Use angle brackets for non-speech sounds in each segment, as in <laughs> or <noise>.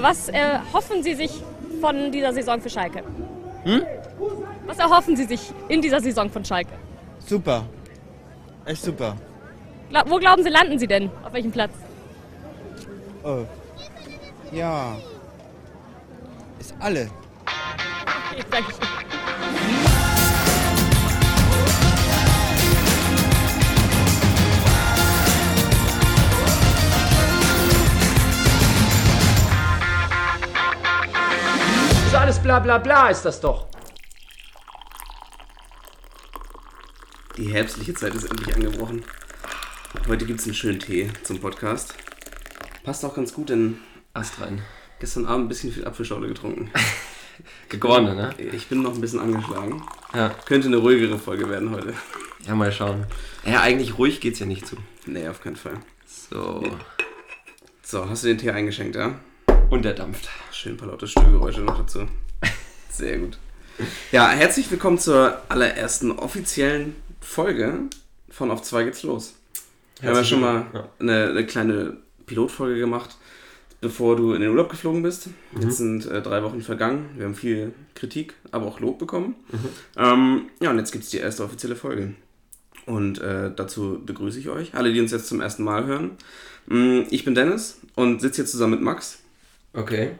Was erhoffen Sie sich von dieser Saison für Schalke? Hm? Was erhoffen Sie sich in dieser Saison von Schalke? Super. Echt super. Gla wo glauben Sie, landen Sie denn? Auf welchem Platz? Oh. Ja. Ist alle. Okay, danke schön. Alles bla bla bla, ist das doch. Die herbstliche Zeit ist endlich angebrochen. Heute gibt es einen schönen Tee zum Podcast. Passt auch ganz gut in Ast rein. Gestern Abend ein bisschen viel Apfelschorle getrunken. <laughs> Gegorene, ne? Ich bin noch ein bisschen angeschlagen. Ja. Könnte eine ruhigere Folge werden heute. Ja, mal schauen. Ja, eigentlich ruhig geht's ja nicht zu. Nee, auf keinen Fall. So. So, hast du den Tee eingeschenkt, ja? Und der dampft. Schön ein paar laute Störgeräusche noch dazu. <laughs> Sehr gut. Ja, herzlich willkommen zur allerersten offiziellen Folge von Auf 2 geht's los. Wir haben ja schon mal Ja. eine, eine kleine Pilotfolge gemacht, bevor du in den Urlaub geflogen bist. Jetzt sind äh, drei Wochen vergangen. Wir haben viel Kritik, aber auch Lob bekommen. Ähm, ja, und jetzt gibt es die erste offizielle Folge. Und äh, dazu begrüße ich euch, alle, die uns jetzt zum ersten Mal hören. Mm, Ich bin Dennis und sitze hier zusammen mit Max. Okay.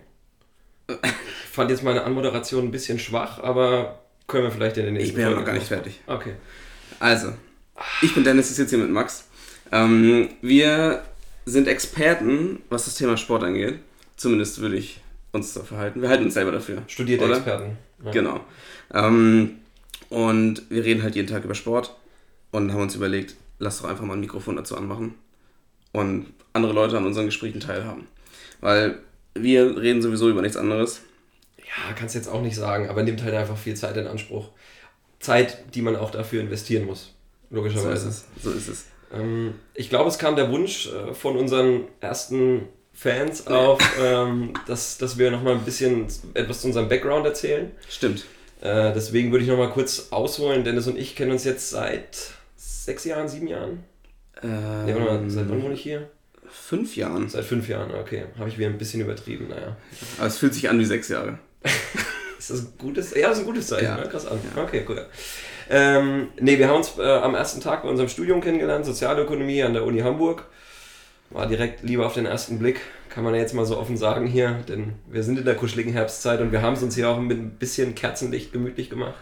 Ich fand jetzt meine Anmoderation ein bisschen schwach, aber können wir vielleicht in den nächsten Ich bin ja noch gar nicht fertig. Okay. Also, ich bin Dennis, ich sitze hier mit Max. Ähm, wir sind Experten, was das Thema Sport angeht. Zumindest würde ich uns so verhalten. Wir halten uns selber dafür. Studierte oder? Experten. Ja. Genau. Ähm, und wir reden halt jeden Tag über Sport und haben uns überlegt, lass doch einfach mal ein Mikrofon dazu anmachen und andere Leute an unseren Gesprächen teilhaben. Weil wir reden sowieso über nichts anderes. Ja, kannst jetzt auch nicht sagen, aber nimmt halt einfach viel Zeit in Anspruch. Zeit, die man auch dafür investieren muss. So Logischerweise. ist es. So ist es. Ähm, ich glaube, es kam der Wunsch äh, von unseren ersten Fans auf, <laughs> ähm, dass, dass wir nochmal ein bisschen etwas zu unserem Background erzählen. Stimmt. Äh, deswegen würde ich nochmal kurz ausholen. Dennis und ich kennen uns jetzt seit sechs Jahren, sieben Jahren. Ähm, mal, seit wann wohne ich hier? Fünf Jahren. Seit fünf Jahren, okay. Habe ich wieder ein bisschen übertrieben, naja. Aber es fühlt sich an wie sechs Jahre. <laughs> Ist das ein gutes? Ja, das ist ein gutes Zeichen. Ja. Ne? Krass an. Okay, cool. Ähm, nee, wir haben uns äh, am ersten Tag bei unserem Studium kennengelernt, Sozialökonomie an der Uni Hamburg. War direkt lieber auf den ersten Blick, kann man ja jetzt mal so offen sagen hier, denn wir sind in der kuscheligen Herbstzeit und wir haben es uns hier auch mit ein bisschen Kerzenlicht gemütlich gemacht.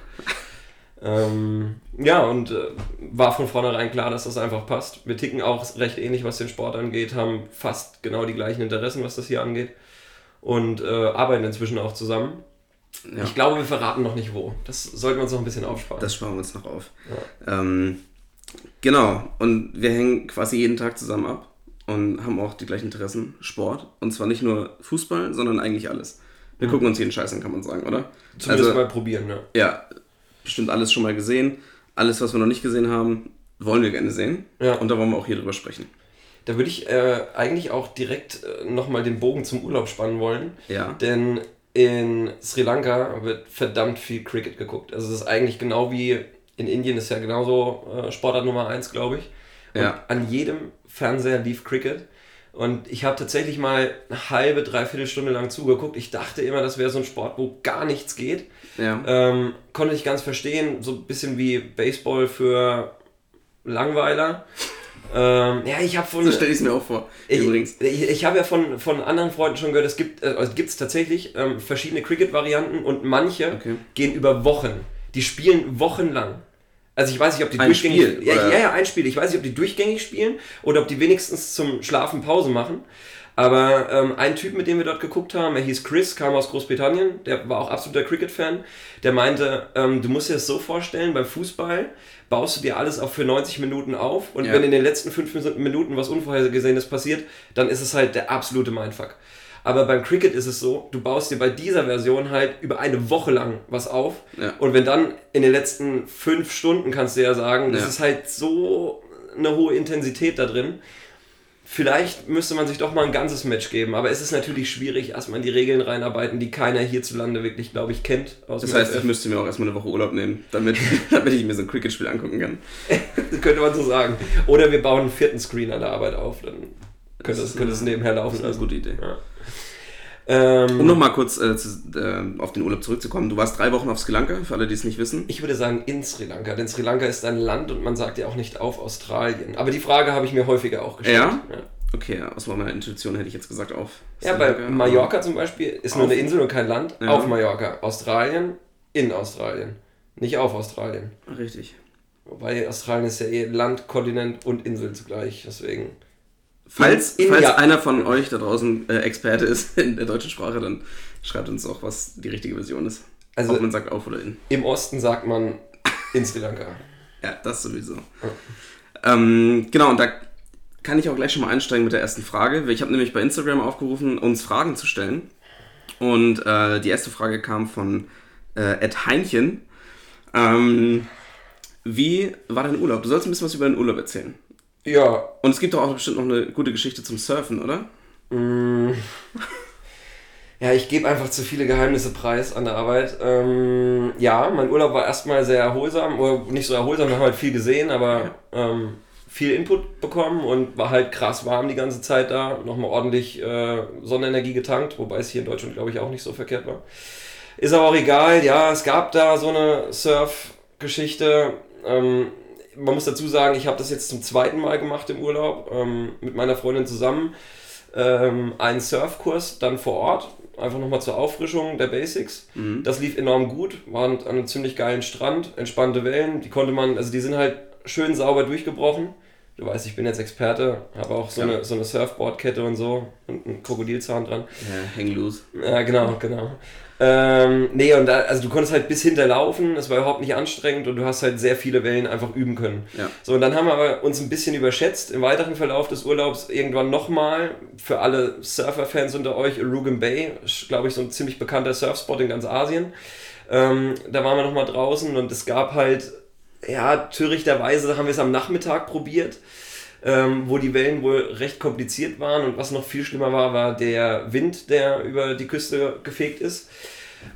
Ähm, ja, und äh, war von vornherein klar, dass das einfach passt. Wir ticken auch recht ähnlich, was den Sport angeht, haben fast genau die gleichen Interessen, was das hier angeht und äh, arbeiten inzwischen auch zusammen. Ja. Ich glaube, wir verraten noch nicht wo. Das sollten wir uns noch ein bisschen aufsparen. Das sparen wir uns noch auf. Ähm, genau. Und wir hängen quasi jeden Tag zusammen ab und haben auch die gleichen Interessen. Sport. Und zwar nicht nur Fußball, sondern eigentlich alles. Wir gucken uns jeden Scheiß an, kann man sagen, oder? Zumindest also, mal probieren, ne? ja, bestimmt alles schon mal gesehen. Alles, was wir noch nicht gesehen haben, wollen wir gerne sehen. Ja. Und da wollen wir auch hier drüber sprechen. Da würde ich äh, eigentlich auch direkt äh, nochmal den Bogen zum Urlaub spannen wollen. Ja. Denn in Sri Lanka wird verdammt viel Cricket geguckt. Also es ist eigentlich genau wie in Indien ist ja genauso äh, Sportart Nummer 1, glaube ich. Und Ja. an jedem Fernseher lief Cricket. Und ich habe tatsächlich mal eine halbe, dreiviertel Stunde lang zugeguckt. Ich dachte immer, das wäre so ein Sport, wo gar nichts geht. Ja. Ähm, konnte ich ganz verstehen, so ein bisschen wie Baseball für Langweiler. ähm, ja, ich habe von. so stelle ich es mir auch vor. Ich, Übrigens. ich, ich habe ja von, von anderen Freunden schon gehört, es gibt äh, es gibt's tatsächlich ähm, verschiedene Cricket-Varianten und manche Okay. gehen über Wochen. Die spielen wochenlang. Also ich weiß nicht, ob die Ein durchgängig Spiel, ja, ja, ja, ein Spiel. Ich weiß nicht, ob die durchgängig spielen oder ob die wenigstens zum Schlafen Pause machen. Aber ähm, ein Typ, mit dem wir dort geguckt haben, er hieß Chris, kam aus Großbritannien, der war auch absoluter Cricket-Fan. Der meinte, ähm, du musst dir das so vorstellen, beim Fußball baust du dir alles auch für 90 Minuten auf und Ja. wenn in den letzten 5 Minuten was Unvorhergesehenes passiert, dann ist es halt der absolute Mindfuck. Aber beim Cricket ist es so, du baust dir bei dieser Version halt über eine Woche lang was auf. Ja. Und wenn dann in den letzten fünf Stunden kannst du ja sagen, das Ja. ist halt so eine hohe Intensität da drin. Vielleicht müsste man sich doch mal ein ganzes Match geben, aber es ist natürlich schwierig, erstmal in die Regeln reinarbeiten, die keiner hierzulande wirklich, glaube ich, kennt. Das heißt, ich müsste mir auch erstmal eine Woche Urlaub nehmen, damit, <laughs> damit ich mir so ein Cricket-Spiel angucken kann. <laughs> Könnte man so sagen. Oder wir bauen einen vierten Screen an der Arbeit auf, dann könnte es, könnte es nebenher laufen. Das ist eine gute Idee. Ja. Ähm, Um nochmal kurz äh, zu, äh, auf den Urlaub zurückzukommen. Du warst drei Wochen auf Sri Lanka, für alle, die es nicht wissen. ich würde sagen in Sri Lanka, denn Sri Lanka ist ein Land und man sagt ja auch nicht auf Australien. Aber die Frage habe ich mir häufiger auch gestellt. Ja? Okay, aus meiner Intuition hätte ich jetzt gesagt auf. Ja, Sri bei Lanka, Mallorca zum Beispiel ist nur Auf- eine Insel und kein Land. Ja. Auf Mallorca. Australien in Australien. Nicht auf Australien. Richtig. Wobei Australien ist ja eh Land, Kontinent und Insel zugleich. Deswegen. Falls, In- in- falls ja. einer von euch da draußen äh, Experte ist <laughs> in der deutschen Sprache, dann schreibt uns auch, was die richtige Version ist. Also- Ob man sagt auf oder in. Im Osten sagt man in Sri Lanka. <laughs> Ja, das sowieso. Ähm, genau, und da kann ich auch gleich schon mal einsteigen mit der ersten Frage. Ich habe nämlich bei Instagram aufgerufen, uns Fragen zu stellen. Und äh, die erste Frage kam von äh, Ed Heinchen. Ähm, wie war dein Urlaub? Du sollst ein bisschen was über deinen Urlaub erzählen. Ja, Und es gibt doch auch bestimmt noch eine gute Geschichte zum Surfen, oder? <laughs> Ja, ich gebe einfach zu viele Geheimnisse preis an der Arbeit. Ähm, ja, mein Urlaub war erstmal sehr erholsam, oder nicht so erholsam, wir haben halt viel gesehen, aber ähm, viel Input bekommen und war halt krass warm die ganze Zeit da. Nochmal ordentlich äh, Sonnenenergie getankt, wobei es hier in Deutschland, glaube ich, auch nicht so verkehrt war. Ist aber auch egal, ja, es gab da so eine Surf-Geschichte. Ähm, man muss dazu sagen, ich habe das jetzt zum zweiten Mal gemacht im Urlaub ähm, mit meiner Freundin zusammen ähm, einen Surfkurs dann vor Ort, einfach nochmal zur Auffrischung der Basics. Das lief enorm gut, waren an einem ziemlich geilen Strand, entspannte Wellen, die konnte man, also die sind halt schön sauber durchgebrochen. Du weißt, ich bin jetzt Experte, habe auch so, Ja. eine, so eine Surfboardkette und so und einen Krokodilzahn dran. Ja, hang loose. Ja, genau, genau. Ähm, nee, und da, also du konntest halt bis hinterlaufen, es war überhaupt nicht anstrengend und du hast halt sehr viele Wellen einfach üben können. Ja. So, und dann haben wir aber uns ein bisschen überschätzt im weiteren Verlauf des Urlaubs irgendwann nochmal für alle Surfer-Fans unter euch, Arugam Bay, glaube ich, so ein ziemlich bekannter Surfspot in ganz Asien. Ähm, da waren wir nochmal draußen und es gab halt, ja, törichterweise haben wir es am Nachmittag probiert ähm, wo die Wellen wohl recht kompliziert waren und was noch viel schlimmer war, war der Wind, der über die Küste gefegt ist.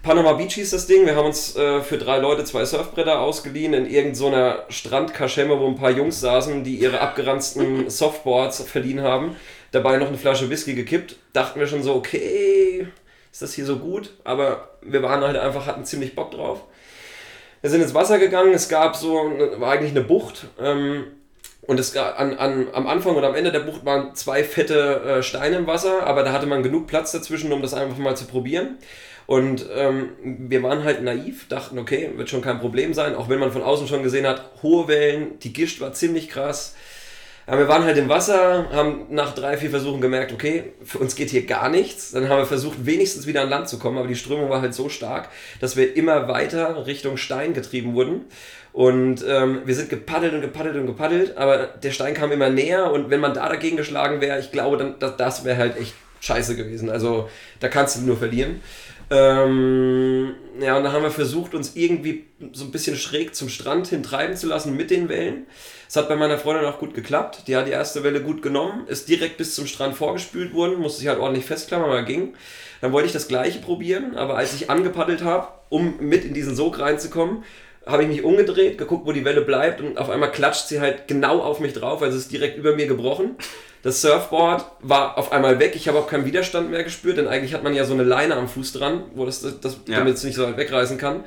Panama Beach hieß das Ding. Wir haben uns äh, für drei Leute zwei Surfbretter ausgeliehen in irgendeiner Strandkaschemme, wo ein paar Jungs saßen, die ihre abgeranzten <laughs> Softboards verliehen haben. Dabei noch eine Flasche Whisky gekippt. Dachten wir schon so, okay, ist das hier so gut? Aber wir waren halt einfach, hatten ziemlich Bock drauf. Wir sind ins Wasser gegangen. Es gab so, war eigentlich eine Bucht. Ähm, und es gab an, an, am Anfang und am Ende der Bucht waren zwei fette äh, Steine im Wasser, aber da hatte man genug Platz dazwischen, um das einfach mal zu probieren. Und ähm, wir waren halt naiv, dachten, okay, wird schon kein Problem sein, auch wenn man von außen schon gesehen hat, hohe Wellen, die Gischt war ziemlich krass. Ja, wir waren halt im Wasser, haben nach drei, vier Versuchen gemerkt, okay, für uns geht hier gar nichts. Dann haben wir versucht, wenigstens wieder an Land zu kommen, aber die Strömung war halt so stark, dass wir immer weiter Richtung Stein getrieben wurden. Und ähm, wir sind gepaddelt und gepaddelt und gepaddelt, aber der Stein kam immer näher und wenn man da dagegen geschlagen wäre, ich glaube, dann, das, das wäre halt echt scheiße gewesen. Also da kannst du nur verlieren. Ähm, ja, und dann haben wir versucht, uns irgendwie so ein bisschen schräg zum Strand hin treiben zu lassen mit den Wellen. Es hat bei meiner Freundin auch gut geklappt. Die hat die erste Welle gut genommen, ist direkt bis zum Strand vorgespült worden, musste sich halt ordentlich festklammern, aber ging. Dann wollte ich das gleiche probieren, aber als ich angepaddelt habe, um mit in diesen Sog reinzukommen, habe ich mich umgedreht, geguckt, wo die Welle bleibt und auf einmal klatscht sie halt genau auf mich drauf, also ist direkt über mir gebrochen. Das Surfboard war auf einmal weg, ich habe auch keinen Widerstand mehr gespürt, denn eigentlich hat man ja so eine Leine am Fuß dran, wo das, das, das Ja. damit es nicht so weit wegreißen kann.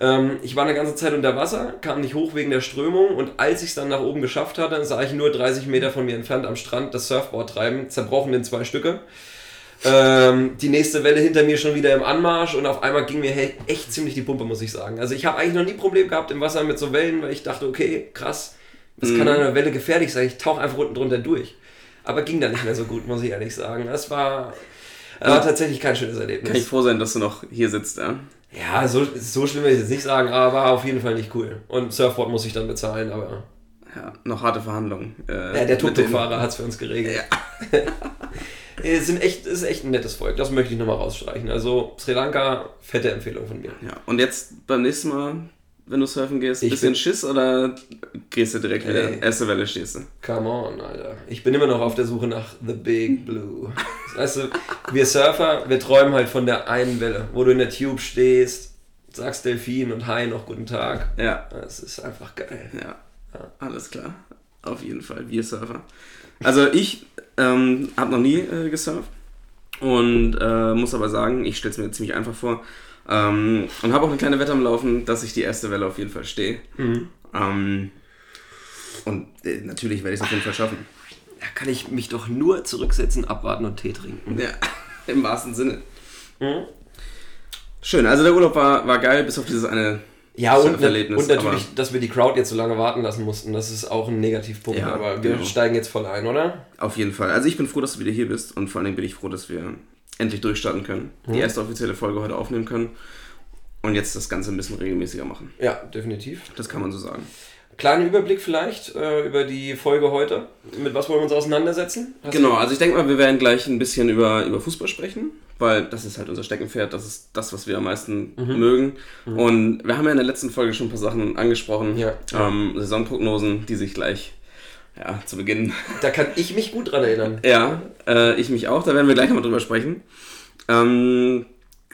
Ähm, ich war eine ganze Zeit unter Wasser, kam nicht hoch wegen der Strömung und als ich es dann nach oben geschafft hatte, sah ich nur 30 Meter von mir entfernt am Strand das Surfboard treiben, zerbrochen in zwei Stücke. Ähm, die nächste Welle hinter mir schon wieder im Anmarsch und auf einmal ging mir he- echt ziemlich die Pumpe, muss ich sagen. Also ich habe eigentlich noch nie Problem gehabt im Wasser mit so Wellen, weil ich dachte, okay, krass, das kann an einer Welle gefährlich sein, ich tauche einfach unten drunter durch. Aber ging dann nicht mehr so gut, muss ich ehrlich sagen. Das war, das war tatsächlich kein schönes Erlebnis. Kann ich froh sein, dass du noch hier sitzt, ja? Ja, so, so schlimm will ich jetzt nicht sagen, aber war auf jeden Fall nicht cool. Und Surfboard muss ich dann bezahlen, aber Ja, noch harte Verhandlungen. Äh, ja, der Tuk-Tuk-Fahrer hat es für uns geregelt. <laughs> es sind echt, es ist echt ein nettes Volk, das möchte ich nochmal rausstreichen. Also Sri Lanka, fette Empfehlung von mir. Ja, und jetzt beim nächsten Mal, wenn du surfen gehst, Ich bisschen Schiss oder gehst du direkt wieder? Ey. Erste Welle stehst du. Come on, Alter. Ich bin immer noch auf der Suche nach The Big Blue. Weißt du, wir Surfer, wir träumen halt von der einen Welle, wo du in der Tube stehst, sagst Delfin und Hi noch guten Tag. Ja, Das ist einfach geil. ja. Alles klar. Auf jeden Fall, wir Surfer. Also ich ähm, habe noch nie äh, gesurft. Und äh, muss aber sagen, ich stelle es mir ziemlich einfach vor. Ähm, und habe auch eine kleine Wette am Laufen, dass ich die erste Welle auf jeden Fall stehe. Ähm, und äh, natürlich werde ich es auf jeden Fall schaffen. Da kann ich mich doch nur zurücksetzen, abwarten und Tee trinken. Ja, <laughs> im wahrsten Sinne. Schön, also der Urlaub war, war geil, bis auf dieses eine Ja, und, Surferlebnis, und natürlich, dass wir die Crowd jetzt so lange warten lassen mussten, das ist auch ein Negativpunkt. Ja, aber wir genau. steigen jetzt voll ein, oder? Auf jeden Fall. Also ich bin froh, dass du wieder hier bist und vor allen Dingen bin ich froh, dass wir endlich durchstarten können, die erste offizielle Folge heute aufnehmen können und jetzt das Ganze ein bisschen regelmäßiger machen. Ja, definitiv. Das kann man so sagen. Kleiner Überblick vielleicht äh, über die Folge heute. Mit was wollen wir uns auseinandersetzen? Hast Genau, also ich denke mal, wir werden gleich ein bisschen über, über Fußball sprechen, weil das ist halt unser Steckenpferd, das ist das, was wir am meisten mögen. Und wir haben ja in der letzten Folge schon ein paar Sachen angesprochen, Ja. ähm, Saisonprognosen, die sich gleich ja, zu Beginn <laughs> Da kann ich mich gut dran erinnern. Ja, äh, ich mich auch, da werden wir gleich nochmal drüber sprechen. Ähm,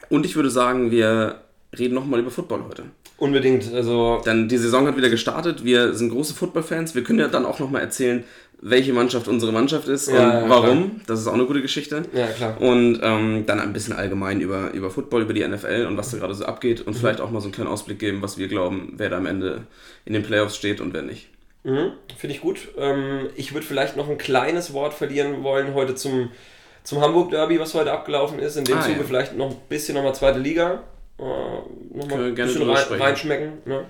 und ich würde sagen, wir reden nochmal über Football heute. Unbedingt. Also, Denn die Saison hat wieder gestartet, wir sind große Football-Fans, wir können ja dann auch nochmal erzählen, welche Mannschaft unsere Mannschaft ist Ja, und ja, warum. Das ist auch eine gute Geschichte. ja klar. Und ähm, dann ein bisschen allgemein über, über Football, über die NFL und was da gerade so abgeht und vielleicht auch mal so einen kleinen Ausblick geben, was wir glauben, wer da am Ende in den Playoffs steht und wer nicht. Mhm, Finde ich gut. Ähm, ich würde vielleicht noch ein kleines Wort verlieren wollen heute zum, zum Hamburg Derby, was heute abgelaufen ist. In dem Ah, Zuge ja. vielleicht noch ein bisschen nochmal zweite Liga. Äh, nochmal ein gerne bisschen rein, reinschmecken. Ne?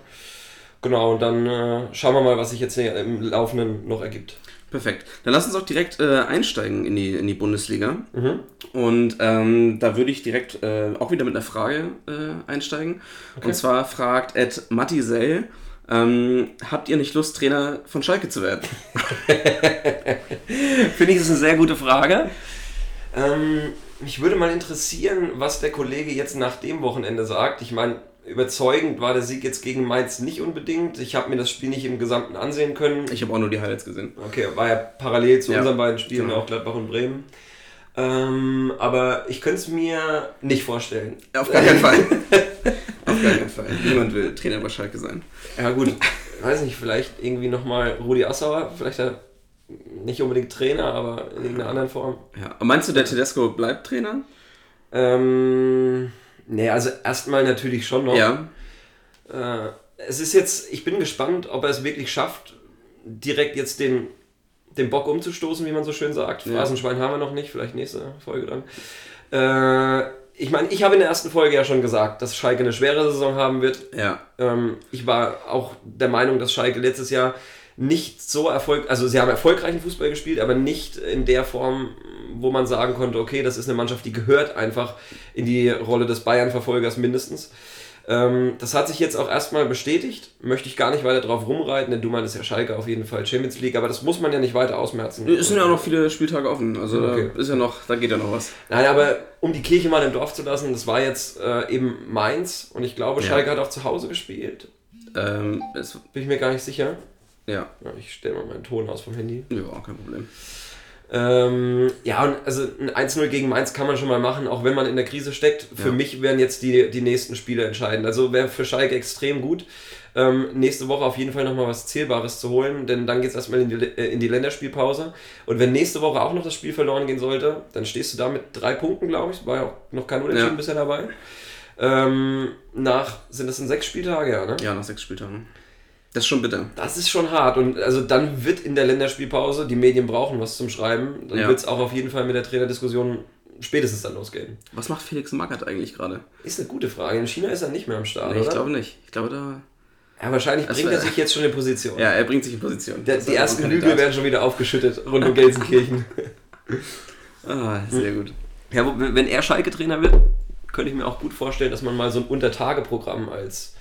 Genau, und dann äh, schauen wir mal, was sich jetzt hier im Laufenden noch ergibt. Perfekt. Dann lass uns auch direkt äh, einsteigen in die, in die Bundesliga. Und ähm, da würde ich direkt äh, auch wieder mit einer Frage äh, einsteigen. Und zwar fragt Ed Mattisell, ähm, habt ihr nicht Lust, Trainer von Schalke zu werden? <laughs> Finde ich, das ist eine sehr gute Frage. Ähm, mich würde mal interessieren, was der Kollege jetzt nach dem Wochenende sagt. Ich meine, überzeugend war der Sieg jetzt gegen Mainz nicht unbedingt. Ich habe mir das Spiel nicht im Gesamten ansehen können. Ich habe auch nur die Highlights gesehen. Okay, war ja parallel zu Ja, unseren beiden Spielen, genau. auch Gladbach und Bremen. Ähm, aber ich könnte es mir nicht vorstellen. Auf gar keinen <laughs> Fall. Auf gar keinen Fall. Niemand will Trainer bei Schalke sein. Ja gut, weiß nicht, vielleicht irgendwie nochmal Rudi Assauer, vielleicht er nicht unbedingt Trainer, aber in irgendeiner anderen Form. Ja. Und meinst du, der Tedesco bleibt Trainer? Ähm, nee, also erstmal natürlich schon noch. Ja. Äh, es ist jetzt, ich bin gespannt, ob er es wirklich schafft, direkt jetzt den, den Bock umzustoßen, wie man so schön sagt. Ja. Phrasenschwein haben wir noch nicht, vielleicht nächste Folge dann. Äh, ich meine, ich habe in der ersten Folge ja schon gesagt, dass Schalke eine schwere Saison haben wird. Ja. Ähm, ich war auch der Meinung, dass Schalke letztes Jahr nicht so erfolgreich, also sie haben erfolgreichen Fußball gespielt, aber nicht in der Form, wo man sagen konnte, okay, das ist eine Mannschaft, die gehört einfach in die Rolle des Bayern-Verfolgers mindestens. Ähm, das hat sich jetzt auch erstmal bestätigt, möchte ich gar nicht weiter drauf rumreiten, denn du meintest ja Schalke auf jeden Fall Champions League, aber das muss man ja nicht weiter ausmerzen. Es sind ja auch noch viele Spieltage offen. Also Okay. da ist ja noch, da geht ja noch was. Nein, aber um die Kirche mal im Dorf zu lassen, das war jetzt äh, eben Mainz und ich glaube, Ja. Schalke hat auch zu Hause gespielt. Ähm, Bin ich mir gar nicht sicher. ja. Ja, ich stelle mal meinen Ton aus vom Handy. Ja, kein Problem. Ähm, ja, und also ein 1-0 gegen Mainz kann man schon mal machen, auch wenn man in der Krise steckt. Für Ja. mich werden jetzt die, die nächsten Spiele entscheidend. Also wäre für Schalke extrem gut, ähm, nächste Woche auf jeden Fall nochmal was Zählbares zu holen, denn dann geht es erstmal in die, äh, in die Länderspielpause. Und wenn nächste Woche auch noch das Spiel verloren gehen sollte, dann stehst du da mit drei Punkten, glaube ich. War ja auch noch kein Unentschieden Ja. bisher dabei. Ähm, nach, sind das in sechs Spieltage, ja, ne? Ja, nach sechs Spieltagen. Das ist schon bitter. Das ist schon hart und also dann wird in der Länderspielpause, die Medien brauchen was zum Schreiben, dann Ja. wird es auch auf jeden Fall mit der Trainerdiskussion spätestens dann losgehen. Was macht Felix Magath eigentlich gerade? Ist eine gute Frage. In China ist er nicht mehr am Start, Nee, ich glaube nicht. Ich glaube da. ja, wahrscheinlich Das bringt wär- er sich jetzt schon in Position. Ja, er bringt sich in Position. Der, die ersten Lüge werden schon wieder aufgeschüttet rund um Gelsenkirchen. <laughs> Ah, sehr gut. ja, wenn er Schalke-Trainer wird, könnte ich mir auch gut vorstellen, dass man mal so ein Untertageprogramm als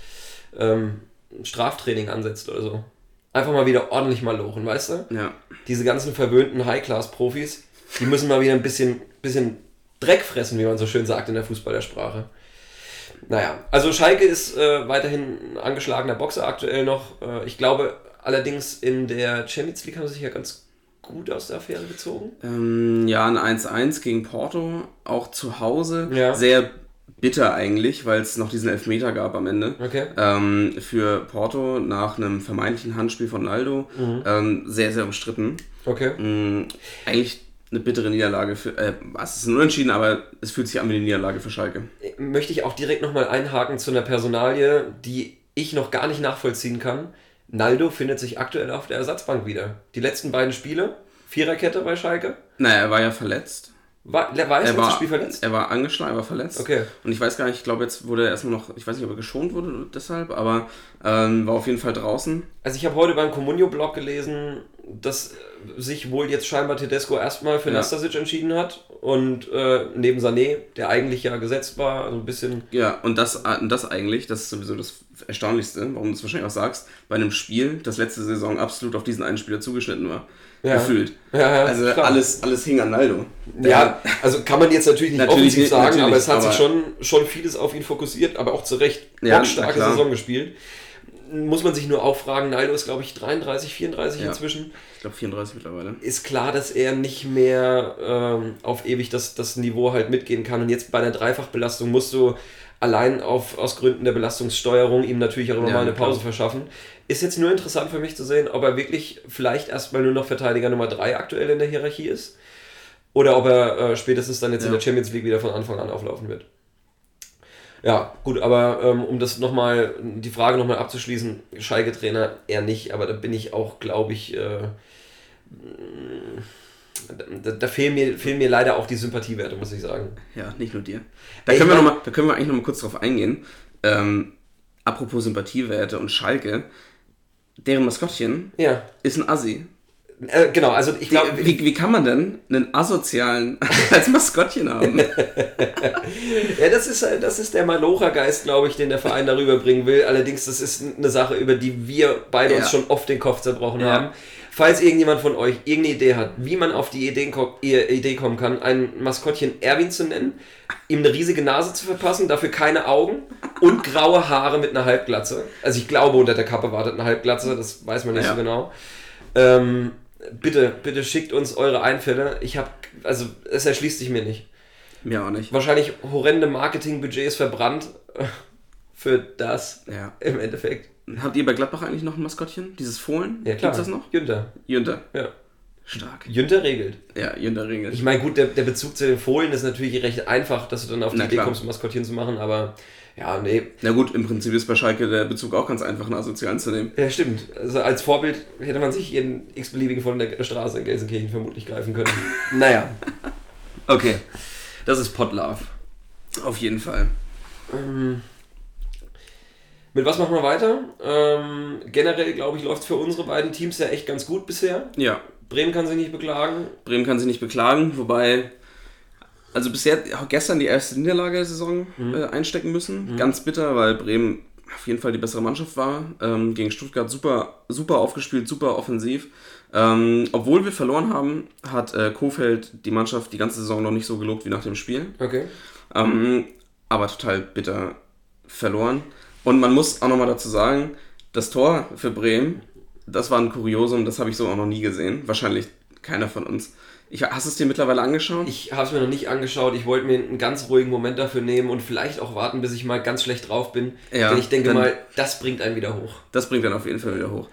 ähm, Straftraining ansetzt oder so. Einfach mal wieder ordentlich mal lochen, weißt du? Ja. diese ganzen verwöhnten High-Class-Profis, die müssen mal wieder ein bisschen, bisschen Dreck fressen, wie man so schön sagt in der Fußballersprache. Naja, also Schalke ist äh, weiterhin ein angeschlagener Boxer aktuell noch. Äh, ich glaube allerdings in der Champions League haben sie sich ja ganz gut aus der Affäre gezogen. Ähm, ja, ein 1-1 gegen Porto, auch zu Hause. Ja. Sehr bitter eigentlich, weil es noch diesen Elfmeter gab am Ende. Okay. Ähm, für Porto nach einem vermeintlichen Handspiel von Naldo. Mhm. Ähm, sehr, sehr umstritten. Okay. Ähm, eigentlich eine bittere Niederlage für. Äh, es ist ein Unentschieden, aber es fühlt sich an wie eine Niederlage für Schalke. Möchte ich auch direkt nochmal einhaken zu einer Personalie, die ich noch gar nicht nachvollziehen kann. Naldo findet sich aktuell auf der Ersatzbank wieder. Die letzten beiden Spiele, Viererkette bei Schalke. Naja, er war ja verletzt. War, war er Er war, Spiel verletzt? er war angeschlagen, er war verletzt. Okay. Und ich weiß gar nicht, ich glaube, jetzt wurde er erstmal noch, ich weiß nicht, ob er geschont wurde deshalb, aber ähm, war auf jeden Fall draußen. Also ich habe heute beim Comunio-Blog gelesen, dass sich wohl jetzt scheinbar Tedesco erstmal für Ja. Nastasic entschieden hat und äh, neben Sané, der eigentlich ja gesetzt war, also ein bisschen... Ja, und das, äh, das eigentlich, das ist sowieso das Erstaunlichste, warum du es wahrscheinlich auch sagst, bei einem Spiel, das letzte Saison absolut auf diesen einen Spieler zugeschnitten war. Ja. Gefühlt. Ja, ja, also klar. alles, alles hing an Naldo. Ja, also kann man jetzt natürlich nicht Natürlich offensiv sagen, aber es hat sich schon, schon vieles auf ihn fokussiert, aber auch zu Recht. Ja, starke. Saison gespielt. Muss man sich nur auch fragen, Naldo ist glaube ich 33, 34 Ja. inzwischen. Ich glaube 34 mittlerweile. Ist klar, dass er nicht mehr ähm, auf ewig das, das Niveau halt mitgehen kann. Und jetzt bei einer Dreifachbelastung musst du allein auf, aus Gründen der Belastungssteuerung ihm natürlich auch immer Ja, mal eine klar. Pause verschaffen. Ist jetzt nur interessant für mich zu sehen, ob er wirklich vielleicht erstmal nur noch Verteidiger Nummer 3 aktuell in der Hierarchie ist. Oder ob er äh, spätestens dann jetzt in Ja. der Champions League wieder von Anfang an auflaufen wird. Ja, gut, aber ähm, um das nochmal, die Frage nochmal abzuschließen, Schalke-Trainer eher nicht, aber da bin ich auch, glaube ich, äh, da, da fehlen, mir, fehlen mir leider auch die Sympathiewerte, muss ich sagen. Ja, nicht nur dir. Da können, wir noch mal, da können wir eigentlich noch mal kurz drauf eingehen. Ähm, apropos Sympathiewerte und Schalke, deren Maskottchen Ja, ist ein Assi. Äh, genau, also ich glaube, Wie, wie, wie kann man denn einen asozialen <laughs> als Maskottchen haben? <laughs> Ja, das ist, halt- das ist der Malocha-Geist, glaube ich, den der Verein darüber bringen will. Allerdings, das ist eine Sache, über die wir beide uns Ja. schon oft den Kopf zerbrochen Ja. haben. Falls irgendjemand von euch irgendeine Idee hat, wie man auf die Idee kommen kann, ein Maskottchen Erwin zu nennen, ihm eine riesige Nase zu verpassen, dafür keine Augen und graue Haare mit einer Halbglatze. Also ich glaube, unter der Kappe wartet eine Halbglatze, das weiß man nicht Ja. so genau. Ähm, bitte, bitte schickt uns eure Einfälle. Ich habe, also es erschließt sich mir nicht Mir auch nicht. wahrscheinlich horrende Marketingbudgets verbrannt <laughs> für das Ja. im Endeffekt. Habt ihr bei Gladbach eigentlich noch ein Maskottchen? Dieses Fohlen? Ja, klar. Gibt's das noch? Jünter. Jünter. Ja. Stark. Jünter regelt. Ja, Jünter regelt. Ich meine, gut, der, der Bezug zu den Fohlen ist natürlich recht einfach, dass du dann auf die Na Idee klar. kommst, ein Maskottchen zu machen, aber ja, nee. Na gut, im Prinzip ist bei Schalke der Bezug auch ganz einfach, einen Asozialen zu nehmen. Ja, stimmt. Also als Vorbild hätte man sich jeden x-beliebigen von der Straße in Gelsenkirchen vermutlich greifen können. <laughs> naja. Okay. Das ist Potlove. Auf jeden Fall. Mit was machen wir weiter? Ähm, generell, glaube ich, läuft es für unsere beiden Teams ja echt ganz gut bisher. Ja, Bremen kann sich nicht beklagen. Bremen kann sich nicht beklagen, wobei, also bisher, auch gestern die erste Niederlage der Saison äh, einstecken müssen. Ganz bitter, weil Bremen auf jeden Fall die bessere Mannschaft war. Ähm, gegen Stuttgart super, super aufgespielt, super offensiv. Ähm, obwohl wir verloren haben, hat äh, Kofeld die Mannschaft die ganze Saison noch nicht so gelobt wie nach dem Spiel. Okay. Ähm, aber total bitter verloren. Und man muss auch nochmal dazu sagen, das Tor für Bremen, das war ein Kuriosum, das habe ich so auch noch nie gesehen. Wahrscheinlich keiner von uns. Ich, hast du es dir mittlerweile angeschaut? Ich habe es mir noch nicht angeschaut. Ich wollte mir einen ganz ruhigen Moment dafür nehmen und vielleicht auch warten, bis ich mal ganz schlecht drauf bin. Ja, Denn ich denke dann- mal, das bringt einen wieder hoch. Das bringt dann auf jeden Fall wieder hoch.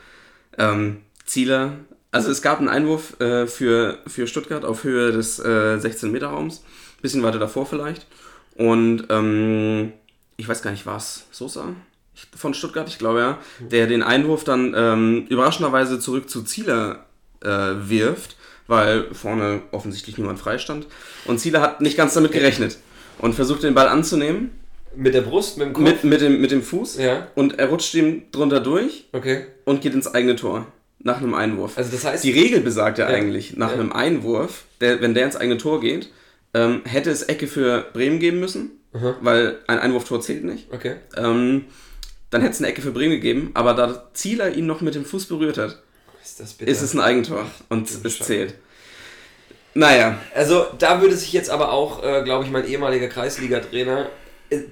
Ähm, Zieler, also es gab einen Einwurf äh, für, für Stuttgart auf Höhe des äh, 16-Meter-Raums. Bisschen weiter davor vielleicht. Und ähm, ich weiß gar nicht, war es Sosa von Stuttgart, ich glaube ja, der den Einwurf dann ähm, überraschenderweise zurück zu Zieler äh, wirft, weil vorne offensichtlich niemand frei stand. Und Zieler hat nicht ganz damit gerechnet und versucht den Ball anzunehmen Mit der Brust, mit dem Kopf? mit, mit, dem, mit dem Fuß Ja. und er rutscht ihm drunter durch Okay. und geht ins eigene Tor. Nach einem Einwurf. Also das heißt, die Regel besagt ja, Ja. eigentlich, nach Ja. einem Einwurf, der, wenn der ins eigene Tor geht, ähm, hätte es Ecke für Bremen geben müssen, Aha. weil ein Einwurftor zählt nicht. okay. Ähm, dann hätte es eine Ecke für Bremen gegeben, aber da Zieler ihn noch mit dem Fuß berührt hat, Ist ist es ein Eigentor und es Scheiße. zählt. Naja, Also da würde sich jetzt aber auch, äh, glaube ich, mein ehemaliger Kreisliga-Trainer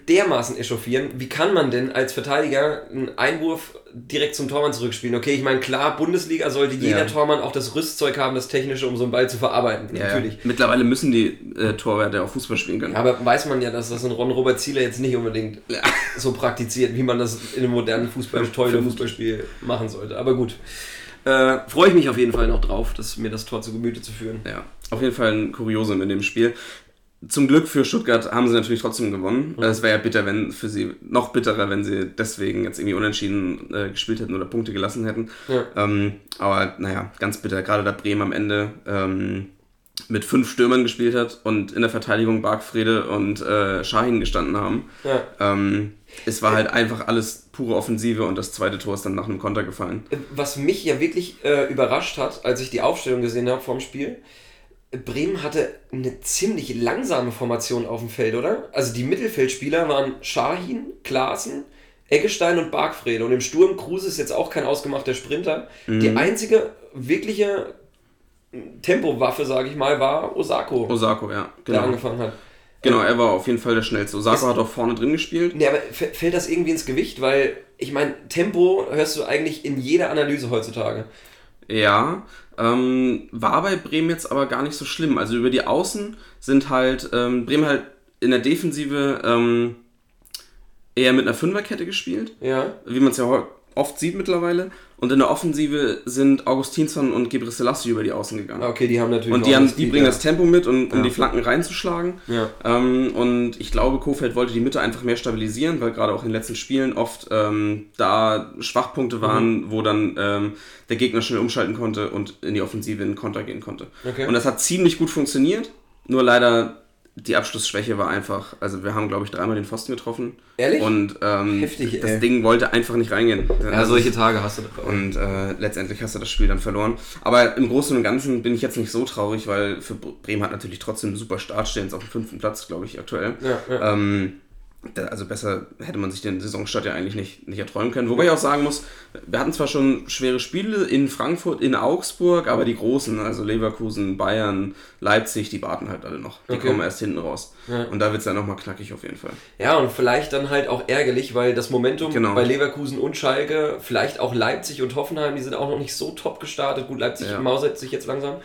dermaßen echauffieren. Wie kann man denn als Verteidiger einen Einwurf direkt zum Tormann zurückspielen? Okay, ich meine, klar, Bundesliga sollte jeder Ja. Tormann auch das Rüstzeug haben, das Technische, um so einen Ball zu verarbeiten. ja, Natürlich. Mittlerweile müssen die äh, Torwärter auch Fußball spielen können. Aber weiß man ja, dass das ein Ron-Robert Zieler jetzt nicht unbedingt so praktiziert, wie man das in einem modernen Fußball, <laughs> tollen Fußballspiel machen sollte. Aber gut. Äh, Freue ich mich auf jeden Fall noch drauf, dass mir das Tor zu Gemüte zu führen. Ja. auf jeden Fall ein Kuriosum in dem Spiel. Zum Glück für Stuttgart haben sie natürlich trotzdem gewonnen. Mhm. Es wäre ja bitter, wenn für sie noch bitterer, wenn sie deswegen jetzt irgendwie unentschieden äh, gespielt hätten oder Punkte gelassen hätten. Ja. Ähm, aber naja, ganz bitter. Gerade da Bremen am Ende ähm, mit fünf Stürmern gespielt hat und in der Verteidigung Bargfrede und äh, Shahin gestanden haben. Ja. Ähm, es war halt einfach alles pure Offensive und das zweite Tor ist dann nach einem Konter gefallen. Was mich ja wirklich äh, überrascht hat, als ich die Aufstellung gesehen habe vorm Spiel, Bremen hatte eine ziemlich langsame Formation auf dem Feld, oder? Also die Mittelfeldspieler waren Shahin, Klaassen, Eggestein und Bargfrede. Und im Sturm Kruse ist jetzt auch kein ausgemachter Sprinter. Die einzige wirkliche Tempowaffe, sage ich mal, war Osako, Osako, ja. der Genau. angefangen hat. Genau, er war auf jeden Fall der schnellste. Osako Ist- hat auch vorne drin gespielt. Nee, aber fällt das irgendwie ins Gewicht? Weil, ich meine, Tempo hörst du eigentlich in jeder Analyse heutzutage. Ja, ähm, war bei Bremen jetzt aber gar nicht so schlimm. Also über die Außen sind halt ähm, Bremen halt in der Defensive ähm, eher mit einer Fünferkette gespielt, Ja. wie man es ja oft sieht mittlerweile. Und in der Offensive sind Augustinsson und Gebre Selassie über die Außen gegangen. Ah, Okay, die haben natürlich. Und die, auch haben, die bringen ja. das Tempo mit, um, um Ja. die Flanken reinzuschlagen. Ja. Ähm, und ich glaube, Kofeld wollte die Mitte einfach mehr stabilisieren, weil gerade auch in den letzten Spielen oft ähm, da Schwachpunkte waren, Mhm. wo dann ähm, der Gegner schnell umschalten konnte und in die Offensive in den Konter gehen konnte. Okay. Und das hat ziemlich gut funktioniert, nur leider die Abschlussschwäche war einfach, also wir haben glaube ich dreimal den Pfosten getroffen. Ehrlich? Und ähm, Heftig, das ey. Ding wollte einfach nicht reingehen. Ja, solche Tage hast du doch. Und äh, letztendlich hast du das Spiel dann verloren. Aber im Großen und Ganzen bin ich jetzt nicht so traurig, weil für Bremen hat natürlich trotzdem einen super Start, stehen jetzt auf dem fünften Platz, glaube ich, aktuell. Ja, ja. Ähm, also besser hätte man sich den Saisonstart ja eigentlich nicht, nicht erträumen können. Wobei ich auch sagen muss, wir hatten zwar schon schwere Spiele in Frankfurt, in Augsburg, aber die großen, also Leverkusen, Bayern, Leipzig, die warten halt alle noch. Die Okay. kommen erst hinten raus. Ja. Und da wird es dann nochmal knackig auf jeden Fall. Ja, und vielleicht dann halt auch ärgerlich, weil das Momentum Genau. bei Leverkusen und Schalke, vielleicht auch Leipzig und Hoffenheim, die sind auch noch nicht so top gestartet. Gut, Leipzig Ja. mausert sich jetzt langsam.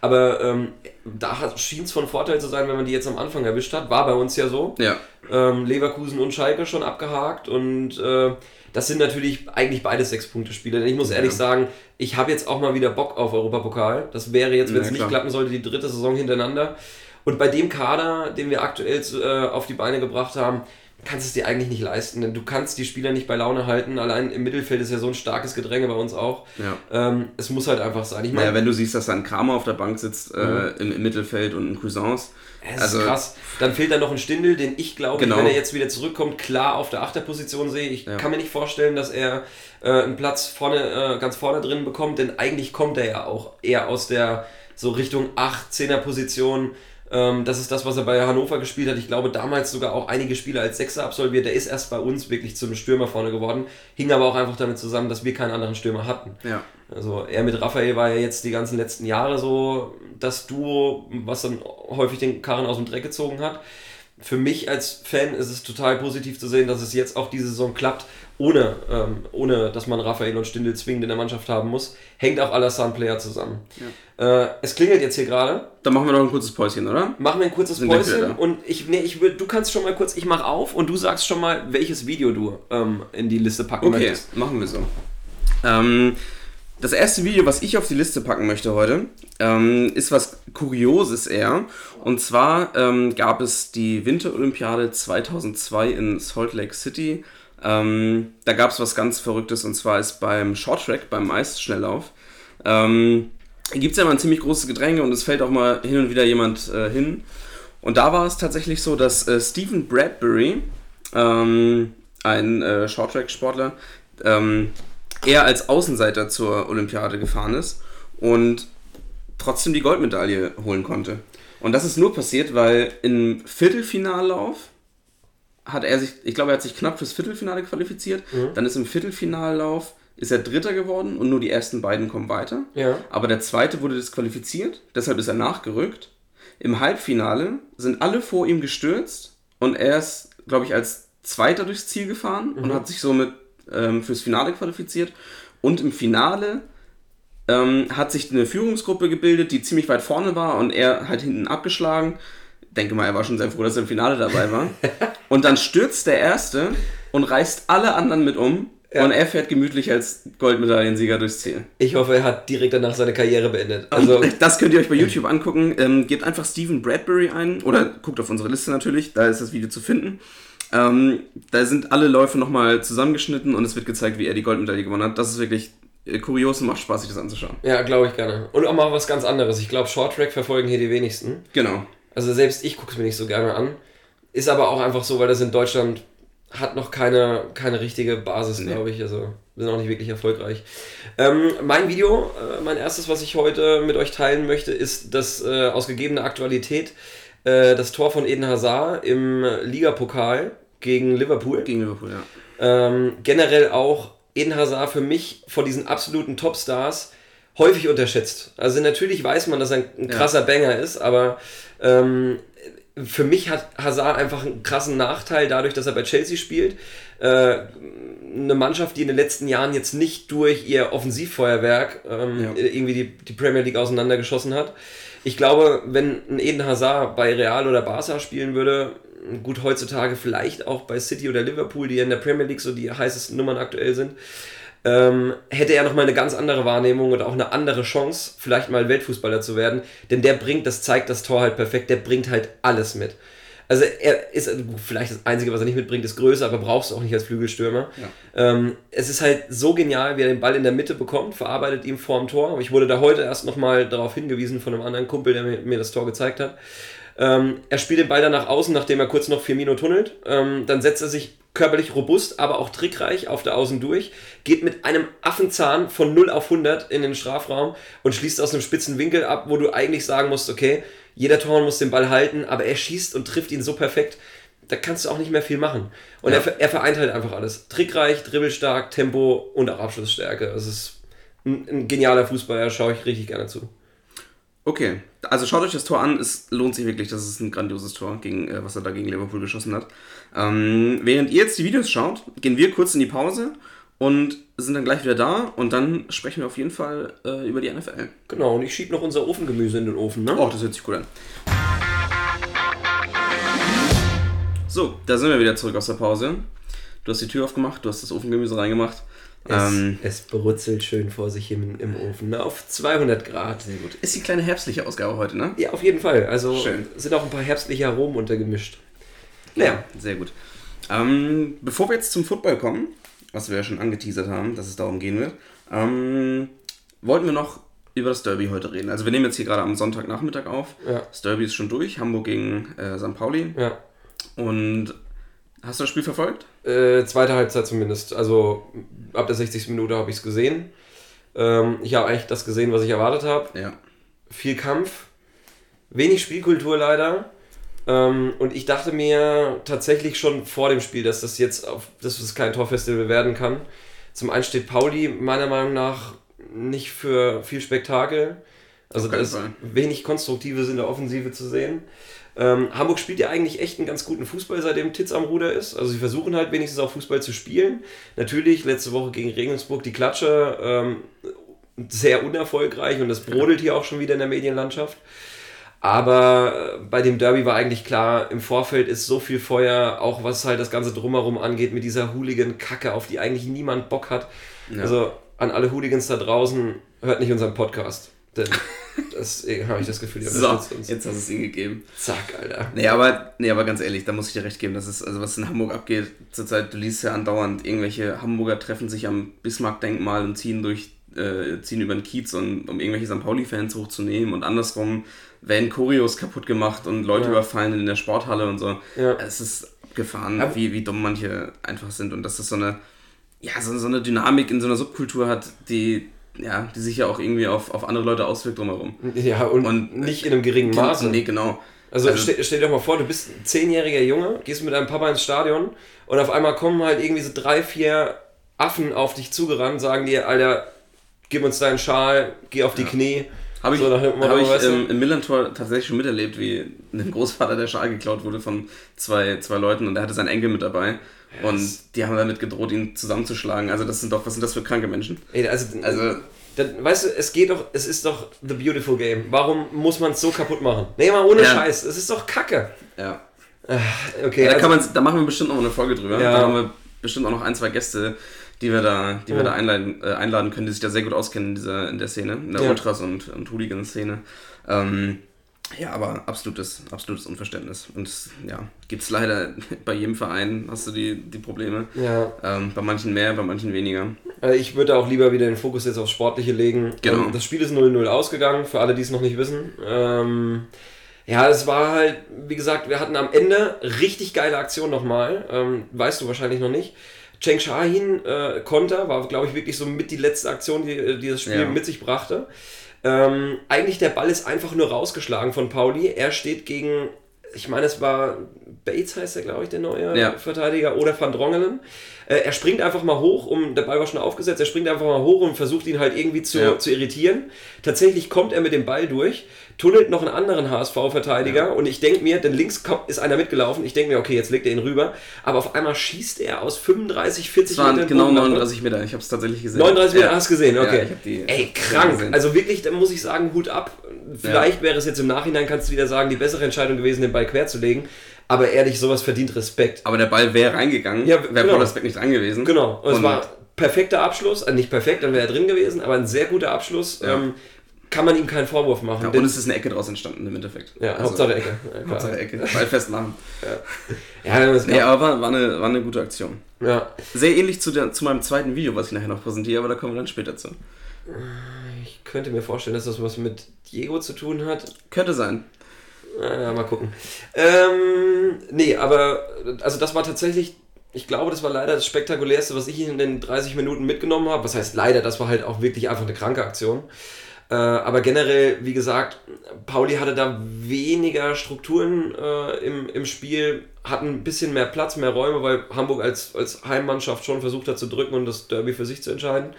Aber ähm, da schien es von Vorteil zu sein, wenn man die jetzt am Anfang erwischt hat. War bei uns ja so. Ja, Ähm, Leverkusen und Schalke schon abgehakt und äh, das sind natürlich eigentlich beide Sechs-Punkte-Spiele. Denn ich muss ehrlich sagen, ich habe jetzt auch mal wieder Bock auf Europapokal. Das wäre jetzt, wenn es Ja, nicht klappen sollte, die dritte Saison hintereinander. Und bei dem Kader, den wir aktuell äh, auf die Beine gebracht haben, kannst du es dir eigentlich nicht leisten. Denn du kannst die Spieler nicht bei Laune halten. Allein im Mittelfeld ist ja so ein starkes Gedränge bei uns auch. ja. Ähm, es muss halt einfach sein. Ich meine, Naja, wenn du siehst, dass da ein Kramer auf der Bank sitzt äh, im, im Mittelfeld und ein Cuisance. Es Also- ist krass. Dann fehlt da noch ein Stindel, den ich glaube, Genau. wenn er jetzt wieder zurückkommt, klar auf der Achterposition sehe. Ich Ja. kann mir nicht vorstellen, dass er äh, einen Platz vorne, äh, ganz vorne drin bekommt, denn eigentlich kommt er ja auch eher aus der so Richtung 8, 10er Position. Ähm, das ist das, was er bei Hannover gespielt hat. Ich glaube, damals sogar auch einige Spiele als Sechser absolviert. Der ist erst bei uns wirklich zum Stürmer vorne geworden. Hing aber auch einfach damit zusammen, dass wir keinen anderen Stürmer hatten. Ja. Also er mit Raphael war ja jetzt die ganzen letzten Jahre so das Duo, was dann häufig den Karren aus dem Dreck gezogen hat. Für mich als Fan ist es total positiv zu sehen, dass es jetzt auch diese Saison klappt, ohne, ähm, ohne dass man Raphael und Stindl zwingend in der Mannschaft haben muss. Hängt auch Alassane Player zusammen. Äh, es klingelt jetzt hier gerade. Dann machen wir noch ein kurzes Päuschen, oder? Machen wir ein kurzes Sind Päuschen und ich, nee, ich will, du kannst schon mal kurz, ich mach auf und du sagst schon mal, welches Video du ähm, in die Liste packen Okay, möchtest. machen wir so. Ähm, das erste Video, was ich auf die Liste packen möchte heute, ähm, ist was Kurioses eher. Und zwar ähm, gab es die Winterolympiade 2002 in Salt Lake City. Ähm, da gab es was ganz Verrücktes und zwar ist beim Shorttrack, beim Eisschnelllauf, ähm, gibt es ja mal ein ziemlich großes Gedränge und es fällt auch mal hin und wieder jemand äh, hin. Und da war es tatsächlich so, dass äh, Stephen Bradbury, ähm, ein äh, Shorttrack-Sportler, ähm, er als Außenseiter zur Olympiade gefahren ist und trotzdem die Goldmedaille holen konnte. Und das ist nur passiert, weil im Viertelfinallauf hat er sich, ich glaube, er hat sich knapp fürs Viertelfinale qualifiziert. Dann ist im Viertelfinallauf ist er Dritter geworden und nur die ersten beiden kommen weiter. Ja. Aber der zweite wurde disqualifiziert, deshalb ist er nachgerückt. Im Halbfinale sind alle vor ihm gestürzt und er ist, glaube ich, als Zweiter durchs Ziel gefahren und hat sich somit ähm, fürs Finale qualifiziert. Und im Finale ähm, hat sich eine Führungsgruppe gebildet, die ziemlich weit vorne war und er halt hinten abgeschlagen. Denke mal, er war schon sehr froh, dass er im Finale dabei war. <laughs> und dann stürzt der Erste und reißt alle anderen mit um. Ja. Und er fährt gemütlich als Goldmedaillensieger durchs Ziel. Ich hoffe, er hat direkt danach seine Karriere beendet. Also, <laughs> das könnt ihr euch bei YouTube angucken. Ähm, gebt einfach Stephen Bradbury ein oder guckt auf unsere Liste natürlich, da ist das Video zu finden. Ähm, da sind alle Läufe nochmal zusammengeschnitten und es wird gezeigt, wie er die Goldmedaille gewonnen hat. Das ist wirklich äh, kurios und macht Spaß, sich das anzuschauen. ja, glaube ich gerne. Und auch mal was ganz anderes. Ich glaube, Shorttrack verfolgen hier die wenigsten. Genau. Also selbst ich gucke es mir nicht so gerne an. Ist aber auch einfach so, weil das in Deutschland hat noch keine, keine richtige Basis, Nee. glaube ich. Also wir sind auch nicht wirklich erfolgreich. Ähm, mein Video, äh, mein erstes, was ich heute mit euch teilen möchte, ist das äh, aus gegebener Aktualität äh, das Tor von Eden Hazard im Ligapokal gegen Liverpool. Gegen Liverpool, ja. Ähm, generell auch Eden Hazard für mich von diesen absoluten Topstars häufig unterschätzt. Also natürlich weiß man, dass er ein, ein krasser Banger ist, aber ähm, für mich hat Hazard einfach einen krassen Nachteil dadurch, dass er bei Chelsea spielt. Äh, eine Mannschaft, die in den letzten Jahren jetzt nicht durch ihr Offensivfeuerwerk ähm, Ja. irgendwie die, die Premier League auseinandergeschossen hat. Ich glaube, wenn ein Eden Hazard bei Real oder Barca spielen würde, gut heutzutage vielleicht auch bei City oder Liverpool, die ja in der Premier League so die heißesten Nummern aktuell sind, ähm, hätte er nochmal eine ganz andere Wahrnehmung und auch eine andere Chance, vielleicht mal Weltfußballer zu werden. Denn der bringt, das zeigt das Tor halt perfekt, der bringt halt alles mit. Also er ist vielleicht das Einzige, was er nicht mitbringt, ist Größe, aber brauchst du auch nicht als Flügelstürmer. Ähm, es ist halt so genial, wie er den Ball in der Mitte bekommt, verarbeitet ihn vorm Tor. Ich wurde da heute erst nochmal darauf hingewiesen von einem anderen Kumpel, der mir, mir das Tor gezeigt hat. Ähm, er spielt den Ball dann nach außen, nachdem er kurz noch Firmino tunnelt. Ähm, dann setzt er sich körperlich robust, aber auch trickreich auf der Außen durch, geht mit einem Affenzahn von 0 auf 100 in den Strafraum und schließt aus einem spitzen Winkel ab, wo du eigentlich sagen musst, okay, jeder Tormann muss den Ball halten, aber er schießt und trifft ihn so perfekt, da kannst du auch nicht mehr viel machen. Und Ja. er, er vereint halt einfach alles. Trickreich, dribbelstark, Tempo und auch Abschlussstärke. Es ist ein, ein genialer Fußballer, schaue ich richtig gerne zu. Okay, also schaut euch das Tor an, es lohnt sich wirklich, das ist ein grandioses Tor, gegen, äh, was er da gegen Liverpool geschossen hat. Ähm, während ihr jetzt die Videos schaut, gehen wir kurz in die Pause und sind dann gleich wieder da und dann sprechen wir auf jeden Fall äh, über die NFL. Genau, und ich schiebe noch unser Ofengemüse in den Ofen, ne? Oh, das hört sich gut an. So, da sind wir wieder zurück aus der Pause. Du hast die Tür aufgemacht, du hast das Ofengemüse reingemacht. Es, Ähm, es brutzelt schön vor sich im, im Ofen, ne? auf 200 Grad. sehr gut. Ist die kleine herbstliche Ausgabe heute, ne? Ja, auf jeden Fall. Also Schön. sind auch ein paar herbstliche Aromen untergemischt. Naja, Sehr gut. Ähm, bevor wir jetzt zum Football kommen, was wir ja schon angeteasert haben, dass es darum gehen wird, ähm, wollten wir noch über das Derby heute reden. Also wir nehmen jetzt hier gerade am Sonntagnachmittag auf. Ja. Das Derby ist schon durch, Hamburg gegen äh, St. Pauli. ja. Und hast du das Spiel verfolgt? Äh, zweite Halbzeit zumindest. Also ab der 60. Minute habe ich es gesehen. Ähm, ich habe eigentlich das gesehen, was ich erwartet habe. Ja. Viel Kampf, wenig Spielkultur leider. Ähm, und ich dachte mir tatsächlich schon vor dem Spiel, dass das jetzt auf, dass das kein Torfestival werden kann. Zum einen steht Pauli meiner Meinung nach nicht für viel Spektakel. Also da ist wenig Konstruktives in der Offensive zu sehen. Ähm, Hamburg spielt ja eigentlich echt einen ganz guten Fußball, seitdem Titz am Ruder ist. Also sie versuchen halt wenigstens auch Fußball zu spielen. Natürlich letzte Woche gegen Regensburg die Klatsche ähm, sehr unerfolgreich und das brodelt hier auch schon wieder in der Medienlandschaft. Aber äh, bei dem Derby war eigentlich klar, im Vorfeld ist so viel Feuer, auch was halt das Ganze drumherum angeht, mit dieser Hooligan-Kacke, auf die eigentlich niemand Bock hat. Also an alle Hooligans da draußen, hört nicht unseren Podcast. Denn das äh, habe ich das Gefühl, ihr So, uns. jetzt hast du es ihm gegeben. Zack, Alter. Nee, aber, nee, aber ganz ehrlich, da muss ich dir recht geben, das ist, also was in Hamburg abgeht, zurzeit, du liest ja andauernd, irgendwelche Hamburger treffen sich am Bismarck-Denkmal und ziehen durch, äh, ziehen über den Kiez, und, um irgendwelche St. Pauli-Fans hochzunehmen und andersrum werden Choreos kaputt gemacht und Leute Ja. überfallen in der Sporthalle und so. Ja. Es ist abgefahren, Aber- wie, wie dumm manche einfach sind und dass das so eine, ja, so, so eine Dynamik in so einer Subkultur hat, die, ja, die sich ja auch irgendwie auf, auf andere Leute auswirkt drumherum. Ja, und, Und- nicht in einem geringen Maße. Nee, genau. Also, Also- stell, stell dir doch mal vor, du bist ein zehnjähriger Junge, gehst mit deinem Papa ins Stadion und auf einmal kommen halt irgendwie so drei, vier Affen auf dich zugerannt, sagen dir, Alter, gib uns deinen Schal, geh auf die Knie. Habe ich, So hab ich ähm, im Millantor tatsächlich schon miterlebt, wie ein Großvater der Schal geklaut wurde von zwei, zwei Leuten und der hatte seinen Enkel mit dabei. Und die haben damit gedroht, ihn zusammenzuschlagen. Also das sind doch, was sind das für kranke Menschen? Ey, also, Also- dann, weißt du, es geht doch, es ist doch the beautiful game. Warum muss man es so kaputt machen? Nee, mal ohne Ja. Scheiß, es ist doch Kacke. Ja. Okay, da, also- kann man, da machen wir bestimmt noch eine Folge drüber. Ja. Da haben wir bestimmt auch noch ein, zwei Gäste, die wir da, die wir Ja. da einladen, äh, einladen können, die sich da sehr gut auskennen in, dieser, in der Szene, in der Ja. Ultras- und, und Hooligan-Szene. Ähm, ja, aber absolutes, absolutes Unverständnis. Und ja, gibt es leider <laughs> bei jedem Verein, hast du die, die Probleme. Ja, Ähm, bei manchen mehr, bei manchen weniger. äh, ich würde auch lieber wieder den Fokus jetzt aufs Sportliche legen. Genau. Ähm, Das Spiel ist 0-0 ausgegangen, für alle, die es noch nicht wissen. Ähm, ja, es war halt, wie gesagt, wir hatten am Ende richtig geile Aktion nochmal. Ähm, weißt du wahrscheinlich noch nicht. Cheng Shahin äh, Konter war, glaube ich, wirklich so mit die letzte Aktion, die, die das Spiel Ja. mit sich brachte. Ähm, eigentlich der Ball ist einfach nur rausgeschlagen von Pauli. Er steht gegen, ich meine, es war Bates heißt er, glaube ich, der neue Ja. Verteidiger oder Van Drongelen. Äh, er springt einfach mal hoch, um, der Ball war schon aufgesetzt, er springt einfach mal hoch und versucht ihn halt irgendwie zu, Ja. zu irritieren. Tatsächlich kommt er mit dem Ball durch, tunnelt noch einen anderen HSV-Verteidiger und ich denke mir, denn links kommt, ist einer mitgelaufen, ich denke mir, okay, jetzt legt er ihn rüber, aber auf einmal schießt er aus 35, 40 Es waren Metern genau Bodenlampe. 39 Meter, ich habe es tatsächlich gesehen. 39 Meter Ja. hast du gesehen, Ja, okay. die- Ey, krank. Also wirklich, da muss ich sagen, Hut ab. Vielleicht wäre es jetzt im Nachhinein, kannst du wieder sagen, die bessere Entscheidung gewesen, den Ball quer zu legen. Aber ehrlich, sowas verdient Respekt. Aber der Ball wäre reingegangen, Ja, wäre genau. Pollersbeck nicht dran gewesen. Genau. Und es Und- war perfekter Abschluss. Äh, nicht perfekt, dann wäre er drin gewesen, aber ein sehr guter Abschluss. Ja. Ähm, kann man ihm keinen Vorwurf machen. Ja, und es ist eine Ecke draus entstanden im Endeffekt. ja, Also, Hauptsache Ecke. Ja. Hauptsache Ecke. Ball festmachen. Ja, das Nee, aber war, war, eine, war eine gute Aktion. ja. Sehr ähnlich zu, der, zu meinem zweiten Video, was ich nachher noch präsentiere, aber da kommen wir dann später zu. Ich könnte mir vorstellen, dass das was mit Diego zu tun hat. Könnte sein. Ja, mal gucken. Ähm, nee, aber also das war tatsächlich, ich glaube, das war leider das spektakulärste, was ich in den 30 Minuten mitgenommen habe. Was heißt leider, das war halt auch wirklich einfach eine kranke Aktion. Äh, aber generell, wie gesagt, Pauli hatte da weniger Strukturen äh, im, im Spiel, hatten ein bisschen mehr Platz, mehr Räume, weil Hamburg als, als Heimmannschaft schon versucht hat zu drücken und das Derby für sich zu entscheiden.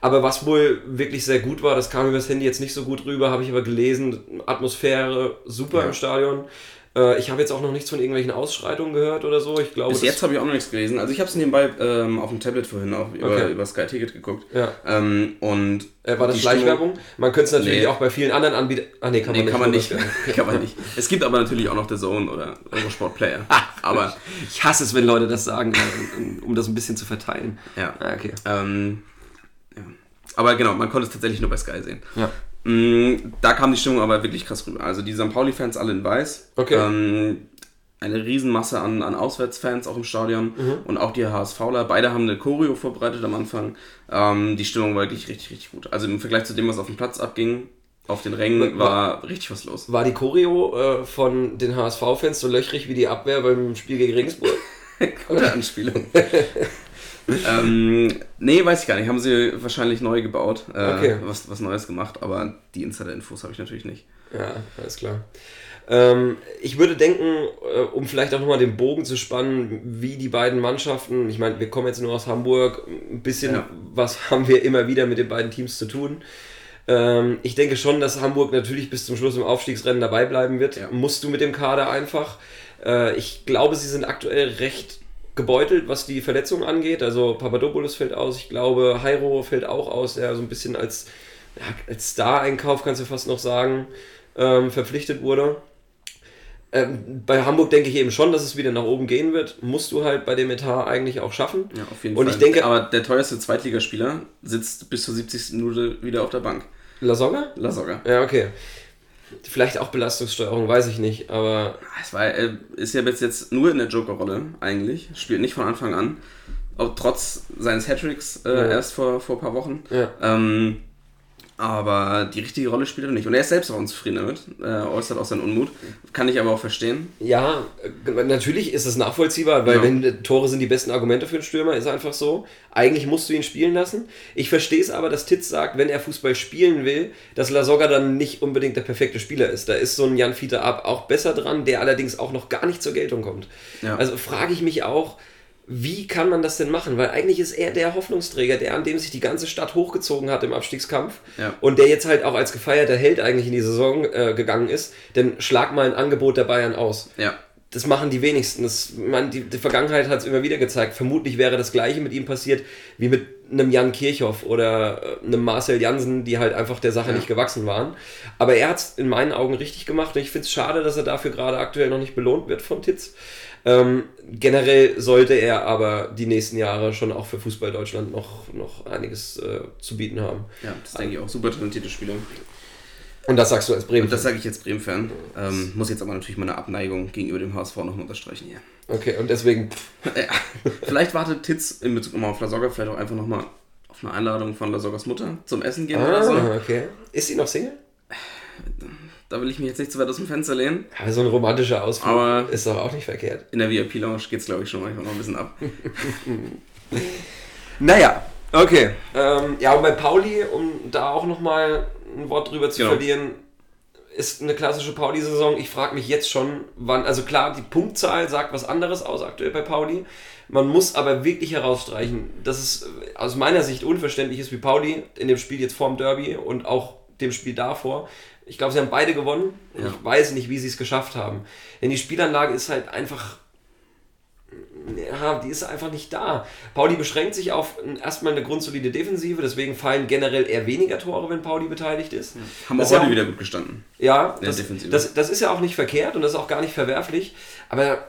Aber was wohl wirklich sehr gut war, das kam über das Handy jetzt nicht so gut rüber, habe ich aber gelesen. Atmosphäre super Ja. im Stadion. Äh, ich habe jetzt auch noch nichts von irgendwelchen Ausschreitungen gehört oder so. Ich glaube, Bis jetzt habe ich auch noch nichts gelesen. Also ich habe es nebenbei ähm, auf dem Tablet vorhin auch über, Okay. über Sky Ticket geguckt. Ja. Ähm, und äh, war das Schleichwerbung? Man könnte es natürlich Nee. auch bei vielen anderen Anbietern. Ah, nee, kann man Nee, nicht. kann man nicht. <laughs> kann man nicht. Es gibt aber natürlich auch noch The Zone oder Eurosport Player. <laughs> aber Ich hasse es, wenn Leute das sagen, äh, um das ein bisschen zu verteilen. ja. Ah, okay. Ähm. Aber genau, man konnte es tatsächlich nur bei Sky sehen. Ja. Mm, Da kam die Stimmung aber wirklich krass rüber. Also die St. Pauli-Fans alle in weiß. Okay. Ähm, eine Riesenmasse an, an Auswärtsfans auch im Stadion Mhm. und auch die HSVler. Beide haben eine Choreo vorbereitet am Anfang. Ähm, die Stimmung war wirklich richtig, richtig gut. Also im Vergleich zu dem, was auf dem Platz abging, auf den Rängen, war richtig was los. War die Choreo äh, von den HSV-Fans so löchrig wie die Abwehr beim Spiel gegen Regensburg? <laughs> Gute Anspielung. <laughs> ähm, nee, weiß ich gar nicht. Haben sie wahrscheinlich neu gebaut. Äh, Okay. was, was Neues gemacht, aber die Insider-Infos habe ich natürlich nicht. Ja, alles klar. Ähm, ich würde denken, äh, um vielleicht auch nochmal den Bogen zu spannen, wie die beiden Mannschaften, ich meine, wir kommen jetzt nur aus Hamburg, ein bisschen Ja. was <laughs> haben wir immer wieder mit den beiden Teams zu tun. Ähm, ich denke schon, dass Hamburg natürlich bis zum Schluss im Aufstiegsrennen dabei bleiben wird. Ja. Musst du mit dem Kader einfach. Äh, ich glaube, sie sind aktuell recht gebeutelt, was die Verletzungen angeht. Also Papadopoulos fällt aus, ich glaube, Jairo fällt auch aus, der so ein bisschen als, ja, als Star-Einkauf, kannst du fast noch sagen, ähm, verpflichtet wurde. Ähm, bei Hamburg denke ich eben schon, dass es wieder nach oben gehen wird. Musst du halt bei dem Etat eigentlich auch schaffen. Ja, auf jeden Und Fall. ich denke- aber der teuerste Zweitligaspieler sitzt bis zur 70. Minute wieder auf der Bank. La Soga? Lasogga. Ja, okay. Vielleicht auch Belastungssteuerung, weiß ich nicht, aber Es war, er ist ja jetzt, jetzt nur in der Joker-Rolle eigentlich. Spielt nicht von Anfang an. Auch trotz seines Hattricks äh, Ja. erst vor, vor ein paar Wochen. ja. Ähm, aber die richtige Rolle spielt er nicht. Und er ist selbst auch unzufrieden damit. Er äußert auch seinen Unmut. Kann ich aber auch verstehen. Ja, äh, natürlich ist es nachvollziehbar, weil Ja. wenn äh, Tore sind die besten Argumente für einen Stürmer, ist einfach so. Eigentlich musst du ihn spielen lassen. Ich verstehe es aber, dass Titz sagt, wenn er Fußball spielen will, dass Lasogga dann nicht unbedingt der perfekte Spieler ist. Da ist so ein Jan Fiete Ab auch besser dran, der allerdings auch noch gar nicht zur Geltung kommt. Ja. Also frage ich mich auch, wie kann man das denn machen? Weil eigentlich ist er der Hoffnungsträger, der an dem sich die ganze Stadt hochgezogen hat im Abstiegskampf Ja. und der jetzt halt auch als gefeierter Held eigentlich in die Saison äh, gegangen ist. Denn schlag mal ein Angebot der Bayern aus. Ja. das machen die wenigsten. Das, man, die, die Vergangenheit hat es immer wieder gezeigt. Vermutlich wäre das gleiche mit ihm passiert wie mit einem Jan Kirchhoff oder äh, einem Marcel Jansen, die halt einfach der Sache Ja. nicht gewachsen waren. Aber er hat es in meinen Augen richtig gemacht und ich finde es schade, dass er dafür gerade aktuell noch nicht belohnt wird von Titz. Ähm, generell sollte er aber die nächsten Jahre schon auch für Fußball Deutschland noch, noch einiges äh, zu bieten haben. Ja, das denke ich auch. Super talentierte Spieler. Und das sagst du als Bremen. Und das sage ich jetzt Bremen-Fan. Ähm, muss jetzt aber natürlich meine Abneigung gegenüber dem HSV nochmal unterstreichen hier. okay, und deswegen, <laughs> Ja. Vielleicht wartet Titz in Bezug nochmal auf Lasogga vielleicht auch einfach nochmal auf eine Einladung von Lasoggas Mutter zum Essen gehen oder so. ah, okay. Ist sie noch Single? Da will ich mich jetzt nicht zu weit aus dem Fenster lehnen. Ja, so ein romantischer Ausflug Aber- ist doch auch nicht verkehrt. In der VIP-Lounge geht es, glaube ich, schon manchmal noch ein bisschen ab. <laughs> Naja, okay. Ähm, ja, und bei Pauli, um da auch nochmal ein Wort drüber zu Genau. verlieren, ist eine klassische Pauli-Saison. Ich frage mich jetzt schon, wann, also klar, die Punktzahl sagt was anderes aus aktuell bei Pauli. Man muss aber wirklich herausstreichen, dass es äh, aus meiner Sicht unverständlich ist, wie Pauli in dem Spiel jetzt vorm Derby und auch dem Spiel davor. Ich glaube, sie haben beide gewonnen. Ja. Ich weiß nicht, wie sie es geschafft haben. Denn die Spielanlage ist halt einfach ja, die ist einfach nicht da. Pauli beschränkt sich auf erstmal eine grundsolide Defensive, deswegen fallen generell eher weniger Tore, wenn Pauli beteiligt ist. Haben Das auch ja heute wieder gut gestanden. Ja, Ja, das, das, das ist ja auch nicht verkehrt und das ist auch gar nicht verwerflich, aber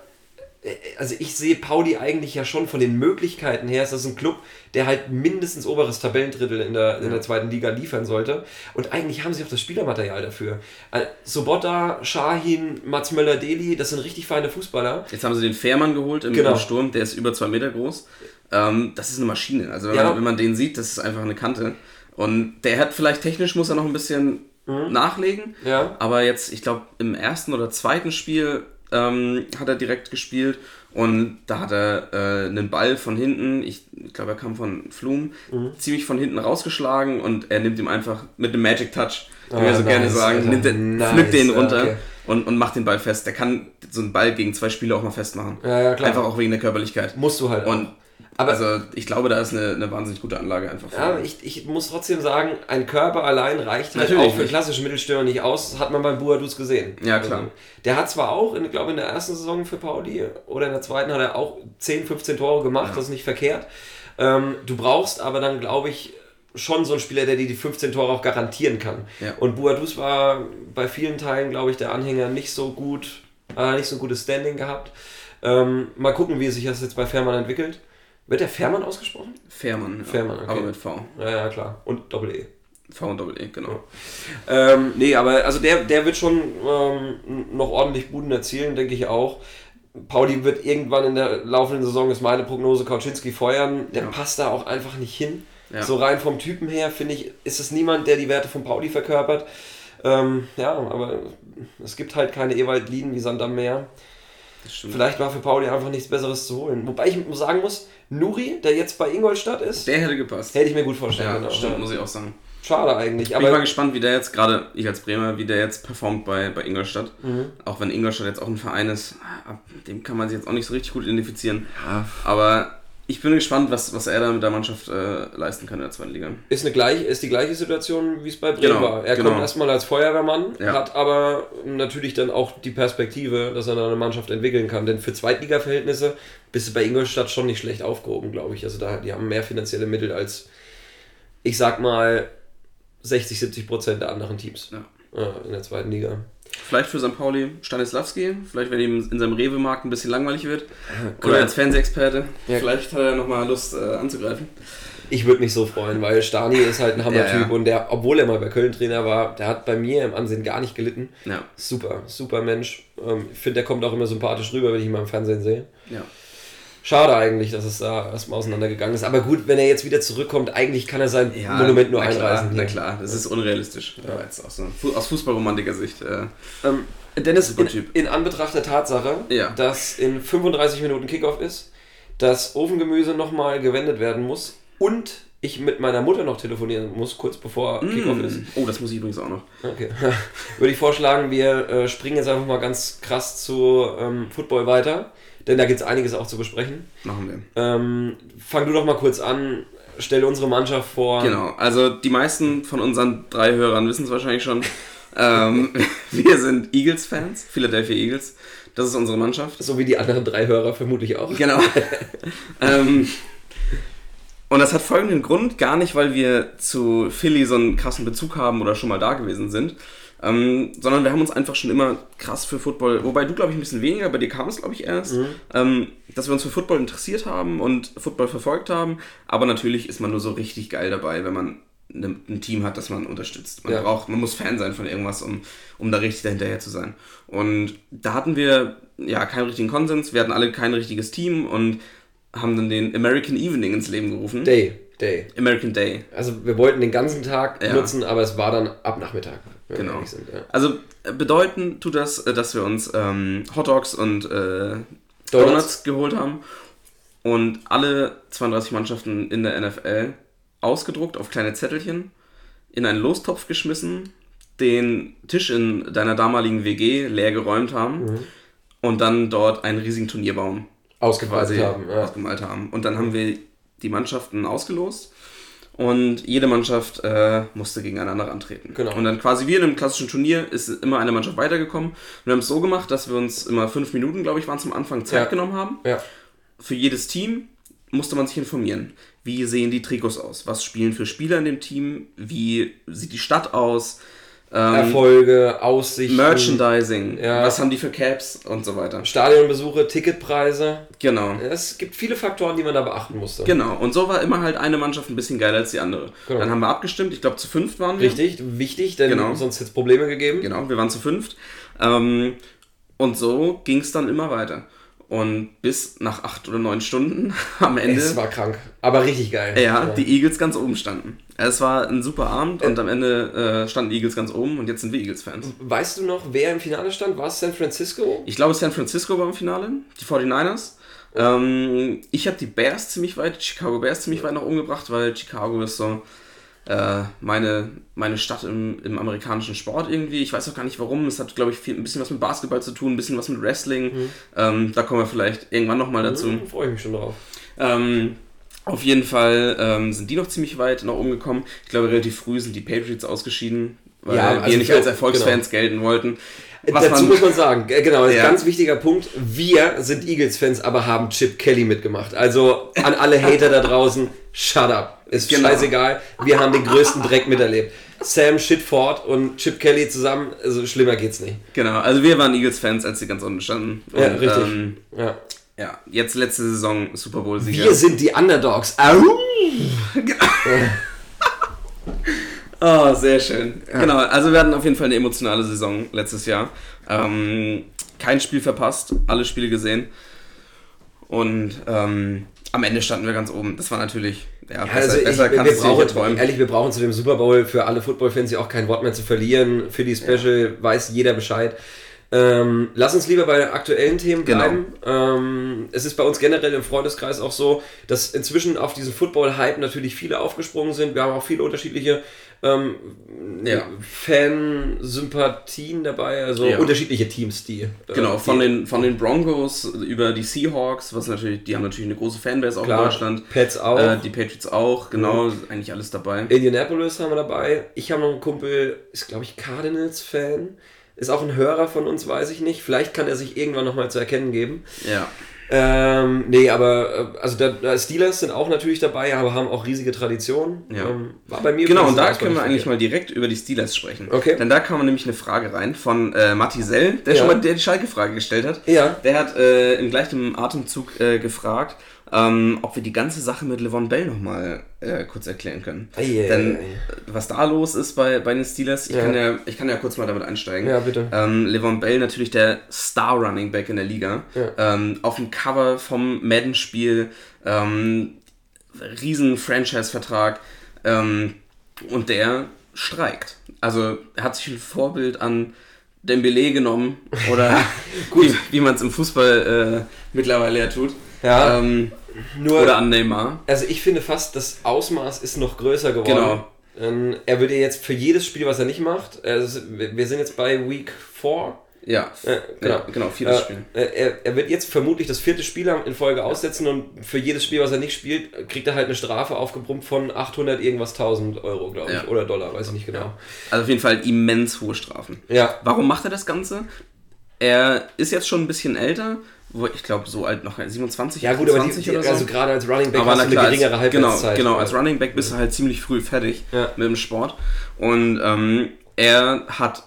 also ich sehe Pauli eigentlich ja schon von den Möglichkeiten her, ist das ein Club, der halt mindestens oberes Tabellendrittel in der, in der zweiten Liga liefern sollte. Und eigentlich haben sie auch das Spielermaterial dafür. Äh, Sobotta, Shahin, Mats Möller-Deli, das sind richtig feine Fußballer. Jetzt haben sie den Fährmann geholt im, Genau. Sturm, der ist über zwei Meter groß. Ähm, das ist eine Maschine. Also wenn, Ja. man, wenn man den sieht, das ist einfach eine Kante. Und der hat vielleicht technisch muss er noch ein bisschen nachlegen. Mhm. Ja. Aber jetzt, ich glaube, im ersten oder zweiten Spiel ähm, hat er direkt gespielt und da hat er äh, einen Ball von hinten, ich glaube, er kam von Flum, Mhm. ziemlich von hinten rausgeschlagen und er nimmt ihm einfach mit einem Magic Touch, wie Ah, wir so gerne nice, sagen, Alter. nimmt den, Nice, pflückt den runter okay. und, und macht den Ball fest. Der kann so einen Ball gegen zwei Spieler auch mal festmachen. Ja, ja, klar. Einfach auch wegen der Körperlichkeit. Musst du halt auch. Und Aber- also ich glaube, da ist eine, eine wahnsinnig gute Anlage einfach. Ja, ich, ich muss trotzdem sagen, ein Körper allein reicht halt Natürlich auch für nicht. klassische Mittelstürmer nicht aus. Das hat man beim Buadus gesehen. Ja, klar. Also, der hat zwar auch, ich glaube in der ersten Saison für Pauli oder in der zweiten hat er auch 10, 15 Tore gemacht, das ist nicht verkehrt. Ähm, du brauchst aber dann, glaube ich, schon so einen Spieler, der dir die 15 Tore auch garantieren kann. Ja. Und Buadus war bei vielen Teilen, glaube ich, der Anhänger nicht so gut, äh, nicht so ein gutes Standing gehabt. Ähm, mal gucken, wie sich das jetzt bei Fährmann entwickelt. Wird der Fährmann ausgesprochen? Fährmann. Ja. Fährmann, okay. Aber mit V. Ja, ja, klar. Und Doppel-E. V und Doppel E, genau. Ähm, nee, aber also der, der wird schon ähm, noch ordentlich Buden erzielen, denke ich auch. Pauli wird irgendwann in der laufenden Saison, ist meine Prognose, Kauczynski feuern. Der Ja. passt da auch einfach nicht hin. Ja. So rein vom Typen her, finde ich, ist es niemand, der die Werte von Pauli verkörpert. Ähm, ja, aber es gibt halt keine Ewald Lien wie Sand am Meer. Vielleicht war für Pauli einfach nichts Besseres zu holen. Wobei ich sagen muss, Nuri, der jetzt bei Ingolstadt ist, Der hätte gepasst. hätte ich mir gut vorstellen Ja, können. stimmt, Ja. muss ich auch sagen. Schade eigentlich. Bin ich mal Aber gespannt, wie der jetzt, gerade ich als Bremer, wie der jetzt performt bei, bei Ingolstadt. Mhm. Auch wenn Ingolstadt jetzt auch ein Verein ist, ab dem kann man sich jetzt auch nicht so richtig gut identifizieren. Aber ich bin gespannt, was, was er da mit der Mannschaft äh, leisten kann in der zweiten Liga. Ist, eine gleich, ist die gleiche Situation, wie es bei Bremen Genau, war. Er genau. kommt erstmal als Feuerwehrmann, Ja. hat aber natürlich dann auch die Perspektive, dass er dann eine Mannschaft entwickeln kann. Denn für Zweitliga-Verhältnisse bist du bei Ingolstadt schon nicht schlecht aufgehoben, glaube ich. Also da, die haben mehr finanzielle Mittel als, ich sag mal, 60, 70 Prozent der anderen Teams Ja. Äh, in der zweiten Liga. Vielleicht für St. Pauli Stanislawski, vielleicht wenn ihm in seinem Rewe-Markt ein bisschen langweilig wird. Cool. Oder als Fernsehexperte. Ja. Vielleicht hat er nochmal Lust äh, anzugreifen. Ich würde mich so freuen, weil Stani ist halt ein Hammertyp Ja, ja. und der, obwohl er mal bei Köln Trainer war, der hat bei mir im Ansehen gar nicht gelitten. Ja. Super, super Mensch. Ähm, Ich finde, der kommt auch immer sympathisch rüber, wenn ich ihn mal im Fernsehen sehe. ja. Schade eigentlich, dass es da erstmal auseinandergegangen ist. Aber gut, wenn er jetzt wieder zurückkommt, eigentlich kann er sein Monument nur na klar, einreißen. Na klar, das ist unrealistisch. Aber jetzt aus, so, aus Fußballromantiker-Sicht. Äh, Ähm, Dennis, in, Typ. in Anbetracht der Tatsache, Ja. dass in 35 Minuten Kickoff ist, dass Ofengemüse nochmal gewendet werden muss und ich mit meiner Mutter noch telefonieren muss, kurz bevor Kickoff ist. oh, das muss ich übrigens auch noch. Okay. <laughs> Würde ich vorschlagen, wir äh, springen jetzt einfach mal ganz krass zu ähm, Football weiter, denn da gibt es einiges auch zu besprechen. Machen wir. Ähm, fang du doch mal kurz an, stell unsere Mannschaft vor. Genau, also die meisten von unseren drei Hörern wissen es wahrscheinlich schon. ähm, <laughs> wir sind Eagles-Fans, Philadelphia Eagles. Das ist unsere Mannschaft. So wie die anderen drei Hörer vermutlich auch. Genau. <laughs> ähm, und das hat folgenden Grund, gar nicht, weil wir zu Philly so einen krassen Bezug haben oder schon mal da gewesen sind, ähm, sondern wir haben uns einfach schon immer krass für Football, wobei du, glaube ich, ein bisschen weniger, bei dir kam es, glaube ich, erst, ähm, dass wir uns für Football interessiert haben und Football verfolgt haben, aber natürlich ist man nur so richtig geil dabei, wenn man ne, ein Team hat, das man unterstützt. Man Ja. braucht, man muss Fan sein von irgendwas, um, um da richtig dahinterher zu sein. Und da hatten wir ja keinen richtigen Konsens, wir hatten alle kein richtiges Team und haben dann den American Evening ins Leben gerufen. Day, Day. American Day. Also wir wollten den ganzen Tag Ja. nutzen, aber es war dann ab Nachmittag. Genau. Sind, ja. Also äh, bedeuten tut das, äh, dass wir uns ähm, Hot Dogs und äh, Donuts. Donuts. geholt haben und alle 32 Mannschaften in der NFL ausgedruckt auf kleine Zettelchen, in einen Lostopf geschmissen, den Tisch in deiner damaligen WG leer geräumt haben Mhm. und dann dort einen riesigen Turnierbaum quasi haben. Ja. ausgemalt haben. Und dann haben wir die Mannschaften ausgelost und jede Mannschaft äh, musste gegeneinander antreten. Genau. Und dann quasi wie in einem klassischen Turnier ist immer eine Mannschaft weitergekommen. Und wir haben es so gemacht, dass wir uns immer fünf Minuten, glaube ich, waren zum Anfang Zeit Ja. genommen haben. ja. Für jedes Team musste man sich informieren. Wie sehen die Trikots aus? Was spielen für Spieler in dem Team? Wie sieht die Stadt aus? Ähm, Erfolge, Aussichten, Merchandising, Ja. was haben die für Caps und so weiter. Stadionbesuche, Ticketpreise. Genau. Es gibt viele Faktoren, die man da beachten musste. Genau, und so war immer halt eine Mannschaft ein bisschen geiler als die andere. Genau. Dann haben wir abgestimmt, ich glaube zu fünft waren wir. Richtig, wichtig, denn Genau. sonst hätte es Probleme gegeben. Genau, wir waren zu fünft. Ähm, und so ging es dann immer weiter. Und bis nach acht oder neun Stunden <laughs> am Ende, Es war krank, aber richtig geil. ja, die Eagles ganz oben standen. Es war ein super Abend und am Ende äh, standen die Eagles ganz oben und jetzt sind wir Eagles-Fans. Weißt du noch, wer im Finale stand? War es San Francisco? Ich glaube, San Francisco war im Finale, die 49ers. Ähm, ich habe die Bears ziemlich weit, die Chicago Bears ziemlich weit nach oben gebracht, weil Chicago ist so äh, meine, meine Stadt im, im amerikanischen Sport irgendwie. Ich weiß auch gar nicht warum. Es hat, glaube ich, viel, ein bisschen was mit Basketball zu tun, ein bisschen was mit Wrestling. Ähm, da kommen wir vielleicht irgendwann nochmal dazu. Hm, Freue ich mich schon drauf. Ähm, auf jeden Fall ähm, sind die noch ziemlich weit nach oben gekommen. Ich glaube, relativ früh sind die Patriots ausgeschieden, weil Ja, wir also nicht für- als Erfolgsfans gelten wollten. Was Dazu man- muss man sagen, äh, genau, ist Ja. ein ganz wichtiger Punkt. Wir sind Eagles-Fans, aber haben Chip Kelly mitgemacht. Also an alle Hater da draußen, shut up. Ist Genau. scheißegal. Wir haben den größten Dreck miterlebt. Sam Shitford und Chip Kelly zusammen, also schlimmer geht's nicht. Genau, also wir waren Eagles-Fans, als sie ganz unten standen. Ja, Und, richtig. Ähm, Ja. ja, jetzt letzte Saison Super Bowl-Sieger. Wir sind die Underdogs. Au! <laughs> Oh, sehr schön. Genau, also wir hatten auf jeden Fall eine emotionale Saison letztes Jahr. Ähm, kein Spiel verpasst, alle Spiele gesehen. Und ähm, am Ende standen wir ganz oben. Das war natürlich, ja, besser, Also ich, besser wir, brauchen, träumen. ehrlich, wir brauchen zu dem Super Bowl für alle Football-Fans ja auch kein Wort mehr zu verlieren. Für die Special weiß jeder Bescheid. Ähm, lass uns lieber bei aktuellen Themen Genau. bleiben. Ähm, es ist bei uns generell im Freundeskreis auch so, dass inzwischen auf diesen Football-Hype natürlich viele aufgesprungen sind. Wir haben auch viele unterschiedliche ähm, Ja. Fansympathien dabei, also Ja. unterschiedliche Teams, die. äh, Genau, die, von den, von den Broncos über die Seahawks, was natürlich, die haben natürlich eine große Fanbase auch Klar, in Deutschland. Pets auch. Äh, die Patriots auch, genau, eigentlich alles dabei. Indianapolis haben wir dabei. Ich habe noch einen Kumpel, ist glaube ich Cardinals-Fan. Ist auch ein Hörer von uns, weiß ich nicht. Vielleicht kann er sich irgendwann nochmal zu erkennen geben. Ja. Ähm, nee, aber äh, also da, da Steelers sind auch natürlich dabei, aber haben auch riesige Traditionen. Ja. Ähm, war bei mir Genau, und da können wir eigentlich mal direkt über die Steelers sprechen. Okay. Denn da kam nämlich eine Frage rein von äh, Matti Sell, der Ja. schon mal der die Schalke-Frage gestellt hat. Ja. Der hat äh, im gleichen Atemzug äh, gefragt, ähm, ob wir die ganze Sache mit Levon Bell nochmal äh, kurz erklären können. Ei, ei, Denn was da los ist bei, bei den Steelers, ich, Ja. kann ja, ich kann ja kurz mal damit einsteigen. Ja, bitte. Ähm, Levon Bell natürlich der Star-Running Back in der Liga. Ja. Ähm, auf dem Cover vom Madden-Spiel, ähm, riesen Franchise-Vertrag ähm, und der streikt. Also er hat sich ein Vorbild an Dembele genommen oder <laughs> wie, wie man es im Fußball äh, mittlerweile ja tut. Ja. Ähm, Nur, oder an Neymar. also ich finde fast, das Ausmaß ist noch größer geworden. Genau. Ähm, er würde jetzt für jedes Spiel, was er nicht macht, also wir sind jetzt bei Week 4. Ja, Äh, genau. ja, genau, viertes Äh, Spiel. äh, Er, er wird jetzt vermutlich das vierte Spiel in Folge aussetzen und für jedes Spiel, was er nicht spielt, kriegt er halt eine Strafe aufgebrummt von 800 irgendwas 1000 Euro, glaube ich. Ja. Oder Dollar, weiß ich nicht genau. Also auf jeden Fall immens hohe Strafen. Ja. Warum macht er das Ganze? er ist jetzt schon ein bisschen älter, wo ich glaube so alt noch 27, Ja gut, aber die, 28 die, oder so. also gerade als Running Back aber hast du eine geringere genau, Halbwertszeit. genau, als Running Back bist du halt ziemlich früh fertig Ja. mit dem Sport. Und ähm, er hat,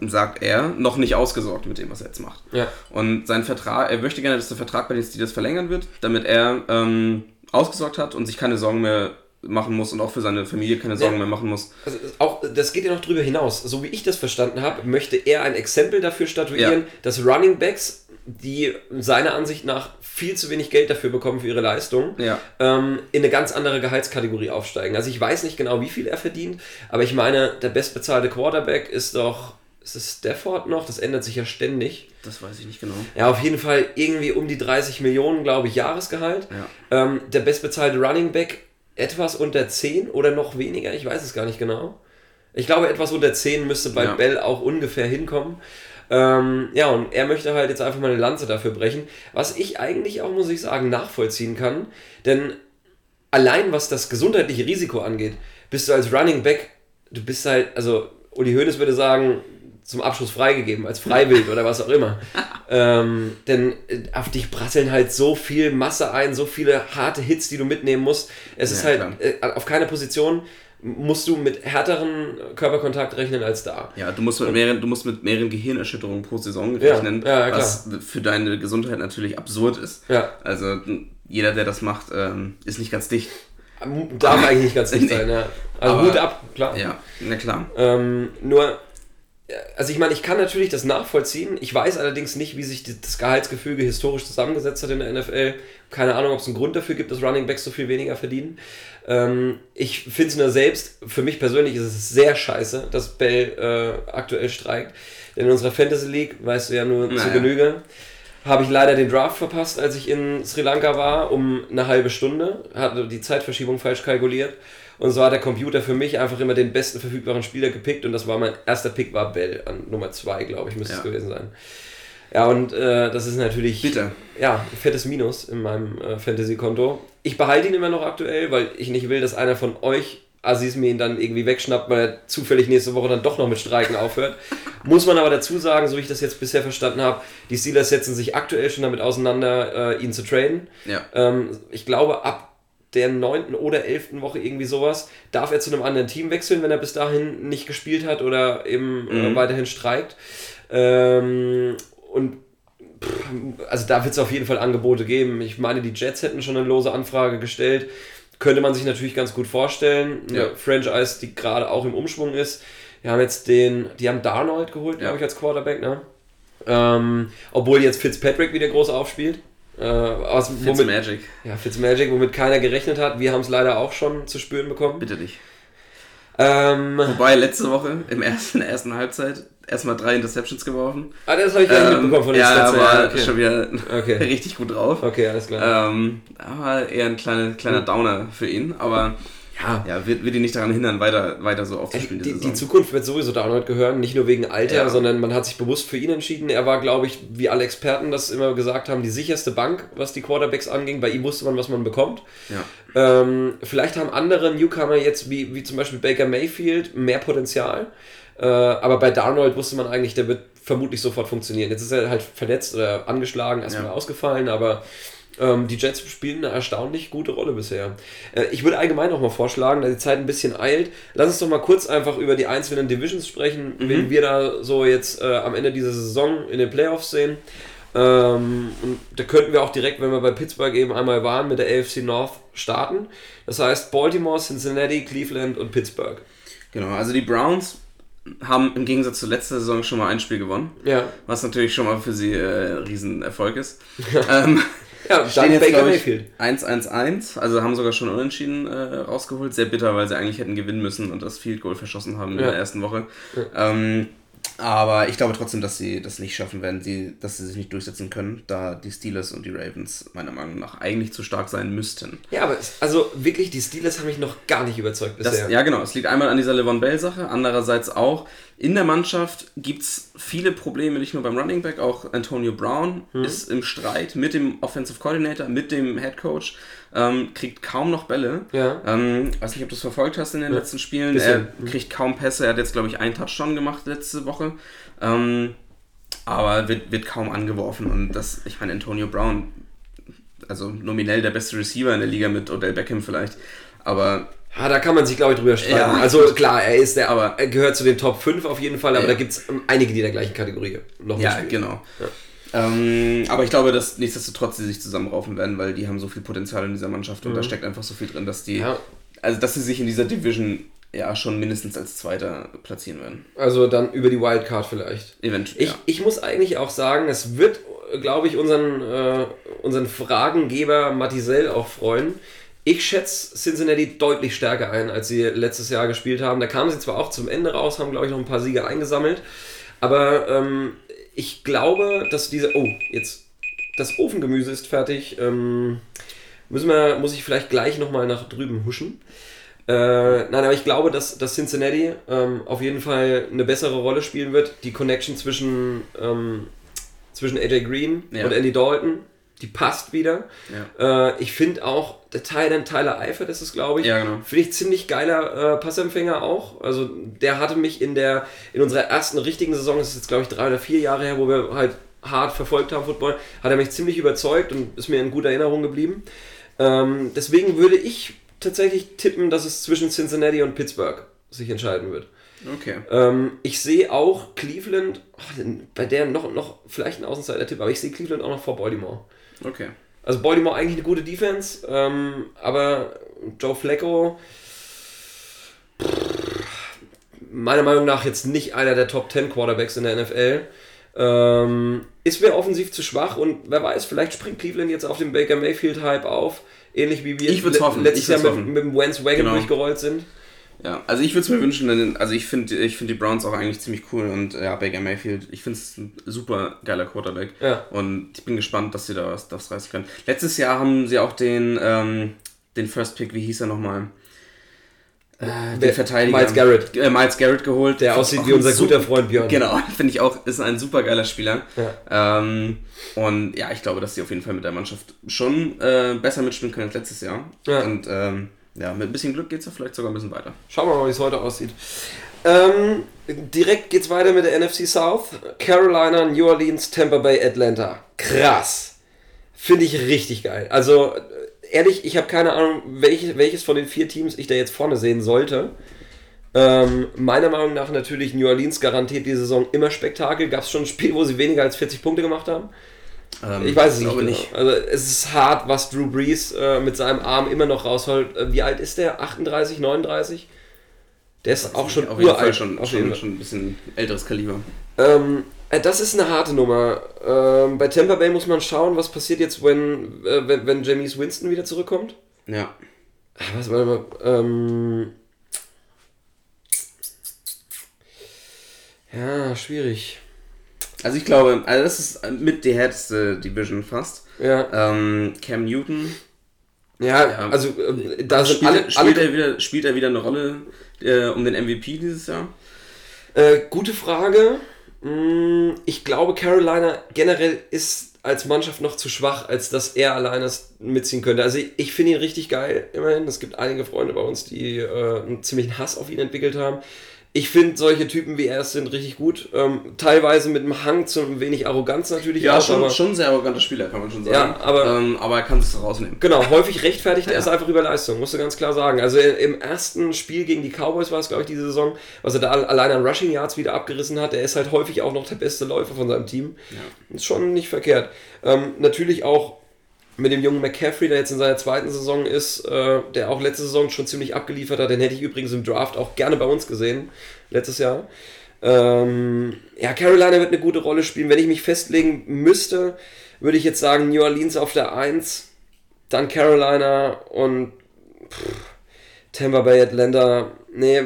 sagt er, noch nicht ausgesorgt mit dem, was er jetzt macht. Ja. Und sein Vertrag, er möchte gerne, dass der Vertrag bei den Steelers verlängern wird, damit er ähm, ausgesorgt hat und sich keine Sorgen mehr machen muss und auch für seine Familie keine Sorgen Ja. mehr machen muss. Also auch, das geht ja noch drüber hinaus. So wie ich das verstanden habe, möchte er ein Exempel dafür statuieren, dass Running Backs, die seiner Ansicht nach viel zu wenig Geld dafür bekommen für ihre Leistung, Ja. ähm, in eine ganz andere Gehaltskategorie aufsteigen. Also ich weiß nicht genau, wie viel er verdient, aber ich meine, der bestbezahlte Quarterback ist doch, ist es Stafford noch? Das ändert sich ja ständig. Das weiß ich nicht genau. Ja, auf jeden Fall irgendwie um die 30 Millionen, glaube ich, Jahresgehalt. Ja. Ähm, der bestbezahlte Running Back etwas unter 10 oder noch weniger, ich weiß es gar nicht genau. Ich glaube, etwas unter 10 müsste bei Ja. Bell auch ungefähr hinkommen. Ähm, ja, und er möchte halt jetzt einfach mal eine Lanze dafür brechen, was ich eigentlich auch, muss ich sagen, nachvollziehen kann. Denn allein was das gesundheitliche Risiko angeht, bist du als Running Back, du bist halt, also Uli Hoeneß würde sagen, zum Abschluss freigegeben, als Freiwild oder was auch immer. <laughs> ähm, denn auf dich prasseln halt so viel Masse ein, so viele harte Hits, die du mitnehmen musst. Es ist Ja, halt klar. äh, auf keiner Position musst du mit härteren Körperkontakt rechnen als da. Ja, du musst mit mehreren, du musst mit mehreren Gehirnerschütterungen pro Saison rechnen, ja, ja, was für deine Gesundheit natürlich absurd ist. Ja. Also jeder, der das macht, ähm, ist nicht ganz dicht. Darf eigentlich nicht ganz dicht <laughs> sein, ja. Also Hut ab, klar. Ja, na klar. Ähm, nur, also ich meine, ich kann natürlich das nachvollziehen. Ich weiß allerdings nicht, wie sich das Gehaltsgefüge historisch zusammengesetzt hat in der NFL. Keine Ahnung, ob es einen Grund dafür gibt, dass Running Backs so viel weniger verdienen. Ähm, ich finde es nur selbst, für mich persönlich ist es sehr scheiße, dass Bell äh, aktuell streikt. Denn in unserer Fantasy League, weißt du ja nur zu Naja. Genüge, habe ich leider den Draft verpasst, als ich in Sri Lanka war, um eine halbe Stunde. Hatte die Zeitverschiebung falsch kalkuliert. Und so hat der Computer für mich einfach immer den besten verfügbaren Spieler gepickt. Und das war mein erster Pick, war Bell an Nummer 2, glaube ich, müsste es Ja. gewesen sein. Ja, und äh, das ist natürlich Bitter. ja, ein fettes Minus in meinem äh, Fantasy-Konto. Ich behalte ihn immer noch aktuell, weil ich nicht will, dass einer von euch Aziz mir ihn dann irgendwie wegschnappt, weil er zufällig nächste Woche dann doch noch mit Streiken aufhört. <laughs> Muss man aber dazu sagen, so wie ich das jetzt bisher verstanden habe, die Steelers setzen sich aktuell schon damit auseinander, äh, ihn zu traden. Ja. Ähm, ich glaube, ab der neunten oder elften Woche irgendwie sowas, darf er zu einem anderen Team wechseln, wenn er bis dahin nicht gespielt hat oder eben äh, Mhm. weiterhin streikt. Ähm, und pff, also da wird es auf jeden Fall Angebote geben. Ich meine, die Jets hätten schon eine lose Anfrage gestellt. Könnte man sich natürlich ganz gut vorstellen. Eine Ja. Franchise, die gerade auch im Umschwung ist. Wir haben jetzt den, die haben Darnold geholt, glaube Ja. ich, als Quarterback, ne? Ähm, obwohl jetzt Fitzpatrick wieder groß aufspielt. Äh, was, womit, Magic. ja, Fitzmagic, womit keiner gerechnet hat. Wir haben es leider auch schon zu spüren bekommen. Bitte nicht. Ähm, Wobei letzte Woche im ersten, in der ersten Halbzeit erstmal drei Interceptions geworfen. ah, das habe ich gar Ähm, mitbekommen von den ja, Stats. war okay. schon wieder Okay. <laughs> richtig gut drauf. okay, alles klar. Ähm, aber eher ein kleiner, kleiner Downer für ihn. Aber ja, ja, wird, wird ihn nicht daran hindern, weiter, weiter so aufzuspielen. die, die. Zukunft wird sowieso Download gehören, nicht nur wegen Alter, Ja. sondern man hat sich bewusst für ihn entschieden. Er war, glaube ich, wie alle Experten das immer gesagt haben, die sicherste Bank, was die Quarterbacks anging. Bei ihm wusste man, was man bekommt. ja. Ähm, vielleicht haben andere Newcomer jetzt, wie, wie zum Beispiel Baker Mayfield, mehr Potenzial. Äh, aber bei Darnold wusste man eigentlich, der wird vermutlich sofort funktionieren. Jetzt ist er halt verletzt oder angeschlagen, erstmal Ja. ausgefallen, aber ähm, die Jets spielen eine erstaunlich gute Rolle bisher. Äh, ich würde allgemein noch mal vorschlagen, da die Zeit ein bisschen eilt, lass uns doch mal kurz einfach über die einzelnen Divisions sprechen, wen wir da so jetzt äh, am Ende dieser Saison in den Playoffs sehen. Ähm, und da könnten wir auch direkt, wenn wir bei Pittsburgh eben einmal waren, mit der AFC North starten. Das heißt Baltimore, Cincinnati, Cleveland und Pittsburgh. Genau, also die Browns haben im Gegensatz zur letzten Saison schon mal ein Spiel gewonnen. Ja. Was natürlich schon mal für sie äh, ein Riesenerfolg ist. <laughs> ähm, Ja, stehen dann jetzt, Baker Mayfield. 1-1-1. Also haben sogar schon unentschieden äh, rausgeholt. Sehr bitter, weil sie eigentlich hätten gewinnen müssen und das Field Goal verschossen haben in Ja. der ersten Woche. Ähm, aber ich glaube trotzdem, dass sie das nicht schaffen werden, sie, dass sie sich nicht durchsetzen können, da die Steelers und die Ravens meiner Meinung nach eigentlich zu stark sein müssten. Ja, aber also wirklich, die Steelers haben mich noch gar nicht überzeugt bisher. Das, ja, genau. Es liegt einmal an dieser Levon Bell-Sache, andererseits auch in der Mannschaft gibt es viele Probleme, nicht nur beim Running Back, auch Antonio Brown Mhm. ist im Streit mit dem Offensive Coordinator, mit dem Head Coach, ähm, kriegt kaum noch Bälle. Ja. Ähm, weiß nicht, ob du es verfolgt hast in den Ja, letzten Spielen. bisschen. Er kriegt kaum Pässe, er hat jetzt, glaube ich, einen Touchdown gemacht letzte Woche. Ähm, aber wird, wird kaum angeworfen. Und das, ich meine, Antonio Brown, also nominell der beste Receiver in der Liga mit Odell Beckham vielleicht, aber Ja, da kann man sich, glaube ich, drüber streiten. Ja. Also klar, er ist der, Aber- er gehört zu den Top 5 auf jeden Fall, aber Ja. da gibt es einige, die in der gleichen Kategorie noch Ja, mitspielen. genau. Ähm, aber ich glaube, dass nichtsdestotrotz sie sich zusammenraufen werden, weil die haben so viel Potenzial in dieser Mannschaft und da steckt einfach so viel drin, dass die, Mhm. Ja. also dass sie sich in dieser Division ja schon mindestens als Zweiter platzieren werden. Also dann über die Wildcard vielleicht. Eventuell. Ich, ja. ich muss eigentlich auch sagen, es wird, glaube ich, unseren, äh, unseren Fragengeber Matisel auch freuen. Ich schätze Cincinnati deutlich stärker ein, als sie letztes Jahr gespielt haben. Da kamen sie zwar auch zum Ende raus, haben, glaube ich, noch ein paar Siege eingesammelt. Aber ähm, ich glaube, dass diese. Oh, jetzt. Das Ofengemüse ist fertig. Ähm, müssen wir, muss ich vielleicht gleich nochmal nach drüben huschen. Äh, nein, aber ich glaube, dass, dass Cincinnati ähm, auf jeden Fall eine bessere Rolle spielen wird. Die Connection zwischen, ähm, zwischen AJ Green Ja. und Andy Dalton, die passt wieder. Ja. Äh, ich finde auch, der Tyler, Tyler Eifert ist es, glaube ich. Ja, genau. Finde ich ziemlich geiler äh, Passempfänger auch. Also der hatte mich in der in unserer ersten richtigen Saison, das ist jetzt glaube ich drei oder vier Jahre her, wo wir halt hart verfolgt haben Football, hat er mich ziemlich überzeugt und ist mir in guter Erinnerung geblieben. Ähm, deswegen würde ich tatsächlich tippen, dass es zwischen Cincinnati und Pittsburgh sich entscheiden wird. Okay. Ähm, ich sehe auch Cleveland, oh, bei der noch, noch vielleicht ein Außenseiter-Tipp, aber ich sehe Cleveland auch noch vor Baltimore. Okay. Also Baltimore eigentlich eine gute Defense, ähm, aber Joe Flacco meiner Meinung nach jetzt nicht einer der Top 10 Quarterbacks in der NFL. Ähm, ist mir offensiv zu schwach und wer weiß, vielleicht springt Cleveland jetzt auf den Baker Mayfield Hype auf, ähnlich wie wir letztes Jahr mit, mit dem Wentz Wagon Genau. durchgerollt sind. Ja, also ich würde es mir wünschen, denn, also ich finde ich find die Browns auch eigentlich ziemlich cool und ja, Baker Mayfield, ich finde es ein super geiler Quarterback. Ja. Und ich bin gespannt, dass sie da was, das reißen können. Letztes Jahr haben sie auch den, ähm, den First Pick, wie hieß er nochmal? Äh, den Verteidiger. Miles Garrett. Äh, Miles Garrett geholt. Der aussieht wie unser super- guter Freund Björn. Genau, <laughs> finde ich auch, ist ein super geiler Spieler. Ja. Ähm, und ja, ich glaube, dass sie auf jeden Fall mit der Mannschaft schon äh, besser mitspielen können als letztes Jahr. Ja. Und ähm, ja, mit ein bisschen Glück geht es ja vielleicht sogar ein bisschen weiter. Schauen wir mal, wie es heute aussieht. Ähm, direkt geht's weiter mit der NFC South. Carolina, New Orleans, Tampa Bay, Atlanta. Krass. Finde ich richtig geil. Also, äh, ehrlich, ich habe keine Ahnung, welches, welches von den vier Teams ich da jetzt vorne sehen sollte. Ähm, meiner Meinung nach natürlich New Orleans garantiert die Saison immer Spektakel. Gab es schon ein Spiel, wo sie weniger als 40 Punkte gemacht haben? Ähm, Ich weiß es nicht. Genau. Also es ist hart, was Drew Brees äh, mit seinem Arm immer noch rausholt. Äh, wie alt ist der? 38, 39? Der ist auch schon auf jeden Fall uralt. schon, Auf jeden schon, Fall. schon ein bisschen älteres Kaliber. Ähm, äh, das ist eine harte Nummer. Ähm, bei Tampa Bay muss man schauen, was passiert jetzt, wenn, äh, wenn, wenn Jamies Winston wieder zurückkommt. Ja. Ah, Was, warte mal. Ähm, ja, schwierig. Also ich glaube, also das ist mit die härteste Division fast. Ja, Ähm, Cam Newton. ja, Ja. also äh, da sind spielt, alle, er, spielt, alle er wieder, spielt er wieder eine Rolle äh, um den MVP dieses Jahr? Äh, gute Frage. Mm, Ich glaube, Carolina generell ist als Mannschaft noch zu schwach, als dass er alleine mitziehen könnte. Also ich, ich finde ihn richtig geil, immerhin. Es gibt einige Freunde bei uns, die äh, einen ziemlichen Hass auf ihn entwickelt haben. Ich finde solche Typen wie er sind richtig gut. Ähm, teilweise mit einem Hang zu ein wenig Arroganz natürlich Ja, auch, schon, aber schon ein sehr arroganter Spieler, kann man schon sagen. Ja, aber- ähm, aber er kann es rausnehmen. Genau, häufig rechtfertigt er Ja. es einfach über Leistung, musst du ganz klar sagen. Also im ersten Spiel gegen die Cowboys war es, glaube ich, diese Saison, was er da allein an Rushing Yards wieder abgerissen hat. Er ist halt häufig auch noch der beste Läufer von seinem Team. Ist schon nicht verkehrt. Ähm, natürlich auch mit dem jungen McCaffrey, der jetzt in seiner zweiten Saison ist, äh, der auch letzte Saison schon ziemlich abgeliefert hat. Den hätte ich übrigens im Draft auch gerne bei uns gesehen, letztes Jahr. Ähm, ja, Carolina wird eine gute Rolle spielen. Wenn ich mich festlegen müsste, würde ich jetzt sagen, New Orleans auf der 1, dann Carolina und pff, Tampa Bay, Atlanta. Nee,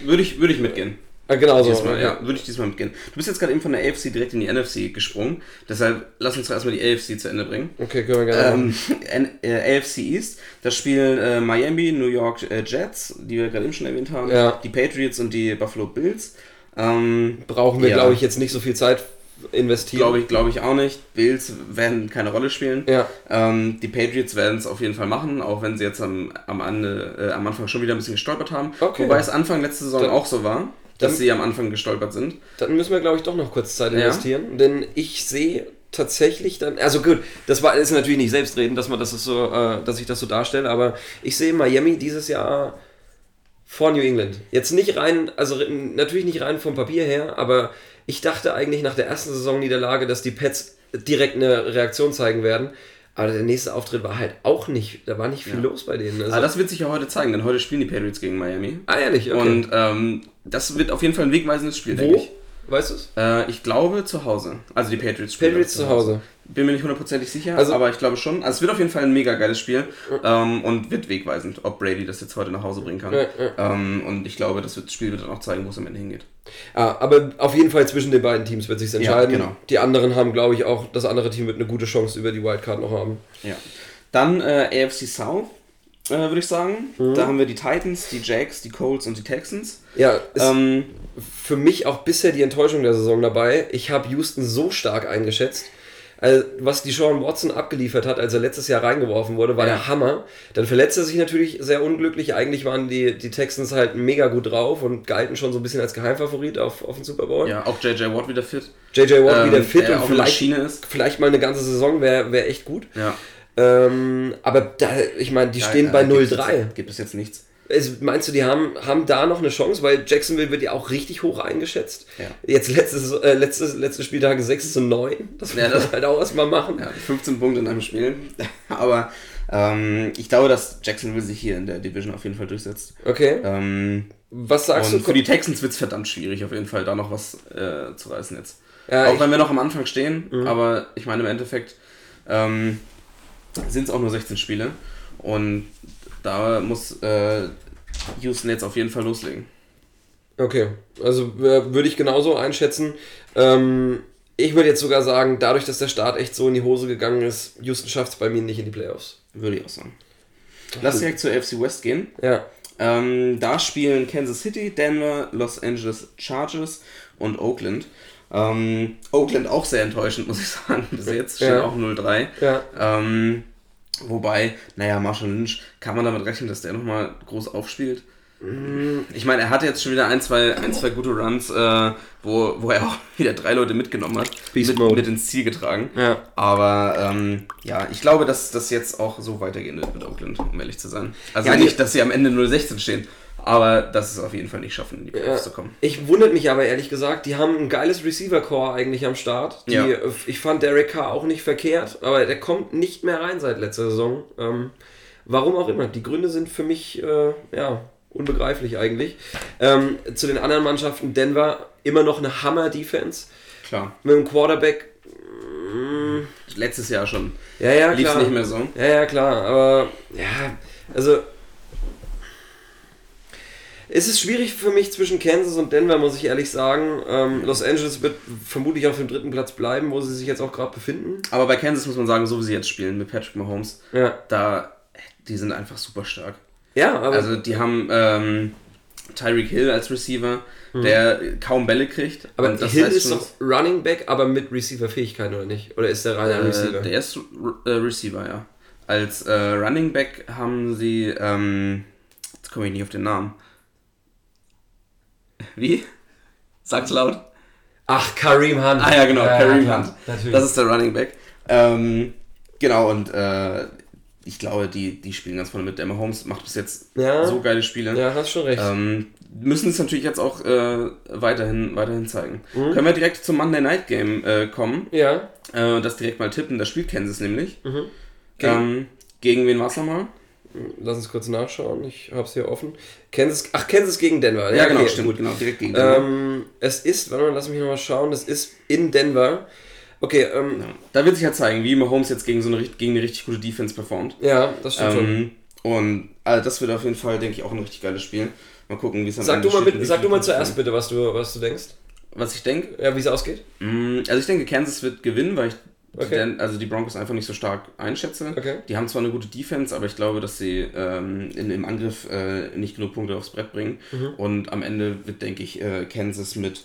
Würde ich, würde ich mitgehen. Äh, genau so. Diesmal, ja, würde ich diesmal mitgehen. Du bist jetzt gerade eben von der AFC direkt in die NFC gesprungen. Deshalb lass uns erstmal die AFC zu Ende bringen. Okay, können wir gerne. Ähm, <laughs> N- äh, AFC East, da spielen äh, Miami, New York äh, Jets, die wir gerade eben schon erwähnt haben, Ja. die Patriots und die Buffalo Bills. Ähm, Brauchen wir, ja. glaube ich, jetzt nicht so viel Zeit investieren. Glaube ich, glaube ich auch nicht. Bills werden keine Rolle spielen. Ja. Ähm, die Patriots werden es auf jeden Fall machen, auch wenn sie jetzt am, am, Ende, äh, am Anfang schon wieder ein bisschen gestolpert haben. Okay. Wobei es Anfang letzte Saison Dann- auch so war. Dass Dann- sie am Anfang gestolpert sind. Dann müssen wir, glaube ich, doch noch kurz Zeit Ja. investieren, denn ich sehe tatsächlich dann, also gut, das war ist natürlich nicht selbstredend, dass man das so, äh, dass ich das so darstelle, aber ich sehe Miami dieses Jahr vor New England. Jetzt nicht rein, also natürlich nicht rein vom Papier her, aber ich dachte eigentlich nach der ersten Saisonniederlage, dass die Pets direkt eine Reaktion zeigen werden. Aber der nächste Auftritt war halt auch nicht, da war nicht viel los bei denen. Also, Aber das wird sich ja heute zeigen, denn heute spielen die Patriots gegen Miami. ah, ehrlich, okay. Und ähm, das wird auf jeden Fall ein wegweisendes Spiel, denke Wo? ich. Weißt du es? Äh, ich glaube zu Hause. Also die Patriots spielen. Patriots zu Hause. Bin mir nicht hundertprozentig sicher, Also- aber ich glaube schon. Also es wird auf jeden Fall ein mega geiles Spiel ähm, und wird wegweisend, ob Brady das jetzt heute nach Hause bringen kann. Ja, Ähm, und ich glaube, das, Spiel wird dann auch zeigen, wo es am Ende hingeht. Ah, aber auf jeden Fall zwischen den beiden Teams wird sich entscheiden. genau. Die anderen haben, glaube ich, auch, das andere Team wird eine gute Chance über die Wildcard noch haben. Ja. Dann äh, AFC South, äh, würde ich sagen. Mhm. Da haben wir die Titans, die Jacks, die Colts und die Texans. Ja, ist Ähm, für mich auch bisher die Enttäuschung der Saison dabei. Ich habe Houston so stark eingeschätzt. Also, was die Sean Watson abgeliefert hat, als er letztes Jahr reingeworfen wurde, war Ja. der Hammer. Dann verletzt er sich natürlich sehr unglücklich. Eigentlich waren die, die Texans halt mega gut drauf und galten schon so ein bisschen als Geheimfavorit auf, auf den Super Bowl. ja, auch JJ Watt wieder fit. JJ Watt Ähm, wieder fit und vielleicht, ist. vielleicht mal eine ganze Saison wäre wär echt gut. Ja. Ähm, aber da, ich meine, die stehen Ja, bei äh, gibt es 0-3. jetzt- Gibt es jetzt nichts. Es, meinst du, die haben, haben da noch eine Chance? Weil Jacksonville wird ja auch richtig hoch eingeschätzt. Ja. Jetzt letztes, äh, letztes, letzte Spieltag 6 zu 9. Das Ja, wird das- halt auch erstmal machen. Ja, 15 Punkte in einem Spiel. <laughs> Aber ähm, ich glaube, dass Jacksonville sich hier in der Division auf jeden Fall durchsetzt. Okay. Ähm, Was sagst du? für die Texans wird es verdammt schwierig, auf jeden Fall da noch was äh, zu reißen jetzt. Ja, auch wenn wir noch am Anfang stehen, aber ich meine, im Endeffekt ähm, sind es auch nur 16 Spiele. Und da muss äh, Houston jetzt auf jeden Fall loslegen. Okay. Also äh, würde ich genauso einschätzen. Ähm, ich würde jetzt sogar sagen, dadurch, dass der Start echt so in die Hose gegangen ist, Houston schafft es bei mir nicht in die Playoffs. Würde ich auch sagen. Lass direkt zur AFC West gehen. Ja. Ähm, da spielen Kansas City, Denver, Los Angeles Chargers und Oakland. Ähm, Oakland auch sehr enttäuschend, muss ich <laughs> sagen. Bis jetzt stehen Ja. auch 0-3. Ja. Ähm, wobei, naja, Marshall Lynch, kann man damit rechnen, dass der nochmal groß aufspielt? Ich meine, er hatte jetzt schon wieder ein, zwei, ein, zwei gute Runs, äh, wo, wo er auch <laughs> wieder drei Leute mitgenommen hat, Beast mit, Mode. mit ins Ziel getragen. Ja. Aber ähm, ja, ich glaube, dass das jetzt auch so weitergehen wird mit Oakland, um ehrlich zu sein. Also Ja, nicht, dass sie am Ende 0-16 stehen, aber dass es auf jeden Fall nicht schaffen, in die Playoffs zu kommen. Ich wundert mich aber ehrlich gesagt, die haben ein geiles Receiver-Core eigentlich am Start. Die, Ja. äh, Ich fand Derek Carr auch nicht verkehrt, aber der kommt nicht mehr rein seit letzter Saison. Ähm, warum auch immer. Die Gründe sind für mich äh, ja, unbegreiflich eigentlich. Ähm, zu den anderen Mannschaften, Denver immer noch eine Hammer-Defense. Klar. Mit dem Quarterback, Letztes Jahr schon. ja, ja, Lief es klar. nicht mehr so. Ja, ja, klar, aber ja, also es ist schwierig für mich zwischen Kansas und Denver, muss ich ehrlich sagen. Ähm, Los Angeles wird vermutlich auf dem dritten Platz bleiben, wo sie sich jetzt auch gerade befinden. Aber bei Kansas muss man sagen, so wie sie jetzt spielen mit Patrick Mahomes, Ja, da, die sind einfach super stark. ja aber Also die haben ähm, Tyreek Hill als Receiver, der kaum Bälle kriegt. Mhm. aber Hill ist doch Running Back, aber mit Receiver-Fähigkeiten oder nicht? Oder ist der reiner Äh, Receiver? der ist äh, Receiver, ja. Als äh, Running Back haben sie, ähm, jetzt komme ich nicht auf den Namen. Wie? Sag's laut. Ach, Kareem Hunt. Ah ja, genau, Kareem klar, Hunt. Natürlich. Das ist der Running Back. Ähm, genau, und äh, ich glaube, die, die spielen ganz vorne mit. Der Mahomes macht bis jetzt Ja. so geile Spiele. ja, hast schon recht. Ähm, müssen es natürlich jetzt auch äh, weiterhin, weiterhin zeigen. Mhm. Können wir direkt zum Monday Night Game äh, kommen ja. äh, und das direkt mal tippen. Da spielt Kansas nämlich. Mhm. Ähm, gegen wen war es nochmal? Lass uns kurz nachschauen. Ich hab's hier offen. Kansas, ach, Kansas gegen Denver. Ja, genau, okay, stimmt. gut. Genau, direkt gegen Denver. Ähm, es ist, warte mal, lass mich nochmal schauen, es ist in Denver. Okay, ähm, Ja. Da wird sich ja zeigen, wie Mahomes jetzt gegen so eine, gegen eine richtig gute Defense performt. ja, das stimmt schon. Ähm, und also das wird auf jeden Fall, denke ich, auch ein richtig geiles Spiel. Mal gucken, wie es am Sag Ende du, mal steht. bitte, sag du mal zuerst bitte, was du, was du denkst. Was ich denke? Ja, wie es ausgeht. Mm, Also ich denke, Kansas wird gewinnen, weil ich Okay. die Den- also die Broncos einfach nicht so stark einschätze. Okay. Die haben zwar eine gute Defense, aber ich glaube, dass sie ähm, in, im Angriff äh, nicht genug Punkte aufs Brett bringen. Mhm. Und am Ende wird, denke ich, äh, Kansas mit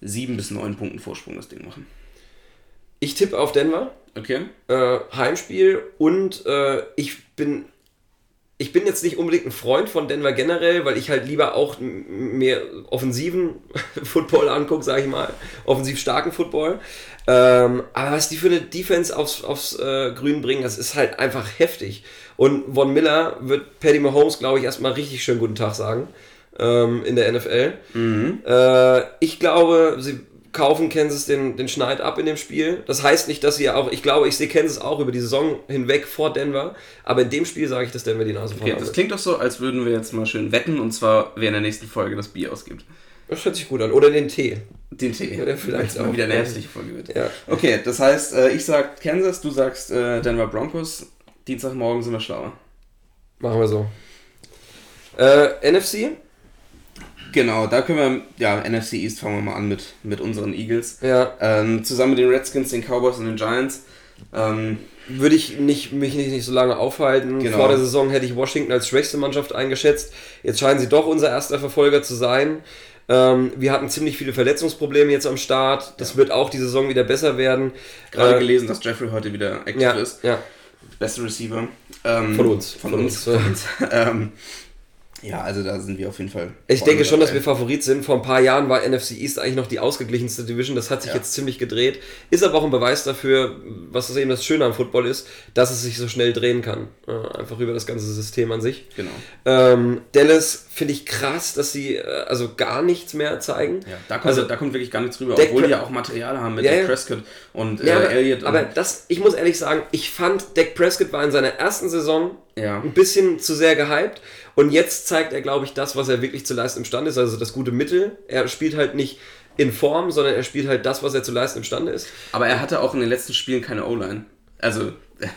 sieben bis neun Punkten Vorsprung das Ding machen. Ich tippe auf Denver. Okay? Äh, Heimspiel und äh, ich bin ich bin jetzt nicht unbedingt ein Freund von Denver generell, weil ich halt lieber auch mehr offensiven <laughs> Football angucke, sage ich mal. Offensiv starken Football. Ähm, aber was die für eine Defense aufs, aufs äh, Grün bringen, das ist halt einfach heftig. Und Von Miller wird Paddy Mahomes, glaube ich, erstmal richtig schön guten Tag sagen ähm, in der NFL. Äh, ich glaube, sie kaufen Kansas den, den Schneid ab in dem Spiel. Das heißt nicht, dass sie auch, ich glaube, ich sehe Kansas auch über die Saison hinweg vor Denver, aber in dem Spiel sage ich, dass Denver die Nase vorne Okay, das klingt doch so, als würden wir jetzt mal schön wetten und zwar, wer in der nächsten Folge das Bier ausgibt. Das hört sich gut an. Oder den Tee. Den Tee. Ja, vielleicht auch. wieder eine herzliche Folge wird. Ja. Okay, das heißt, äh, ich sag Kansas, du sagst äh, Denver Broncos. Dienstagmorgen sind wir schlauer. Machen wir so. Äh, NFC? Genau, da können wir, ja, NFC East fangen wir mal an mit, mit unseren Eagles. Ja. Ähm, zusammen mit den Redskins, den Cowboys und den Giants. Ähm, Würde ich nicht, mich nicht, nicht so lange aufhalten. Genau. Vor der Saison hätte ich Washington als schwächste Mannschaft eingeschätzt. Jetzt scheinen sie doch unser erster Verfolger zu sein. Ähm, wir hatten ziemlich viele Verletzungsprobleme jetzt am Start. Das wird auch die Saison wieder besser werden. gerade Äh, gelesen, dass Jeffrey heute wieder aktiv Ja, ist. ja. Beste Receiver. Ähm, Von uns. Von, Von uns. uns. <laughs> Ja, also da sind wir auf jeden Fall. Ich denke schon, dass wir. Favorit sind. Vor ein paar Jahren war NFC East eigentlich noch die ausgeglichenste Division. Das hat sich Ja. jetzt ziemlich gedreht. Ist aber auch ein Beweis dafür, was das eben das Schöne am Football ist, dass es sich so schnell drehen kann. Einfach über das ganze System an sich. Genau. Ähm, Dallas finde ich krass, dass sie äh, also gar nichts mehr zeigen. Ja, da kommt, Also- da kommt wirklich gar nichts rüber, Dak obwohl die ja auch Material haben mit Ja, Dak. Prescott und Ja, äh, aber, Elliott. aber das, ich muss ehrlich sagen, ich fand, Dak Prescott war in seiner ersten Saison Ja. ein bisschen zu sehr gehypt. Und jetzt zeigt er, glaube ich, das, was er wirklich zu leisten imstande ist, also das gute Mittel. Er spielt halt nicht in Form, sondern er spielt halt das, was er zu leisten imstande ist. aber er hatte auch in den letzten Spielen keine O-Line. Also,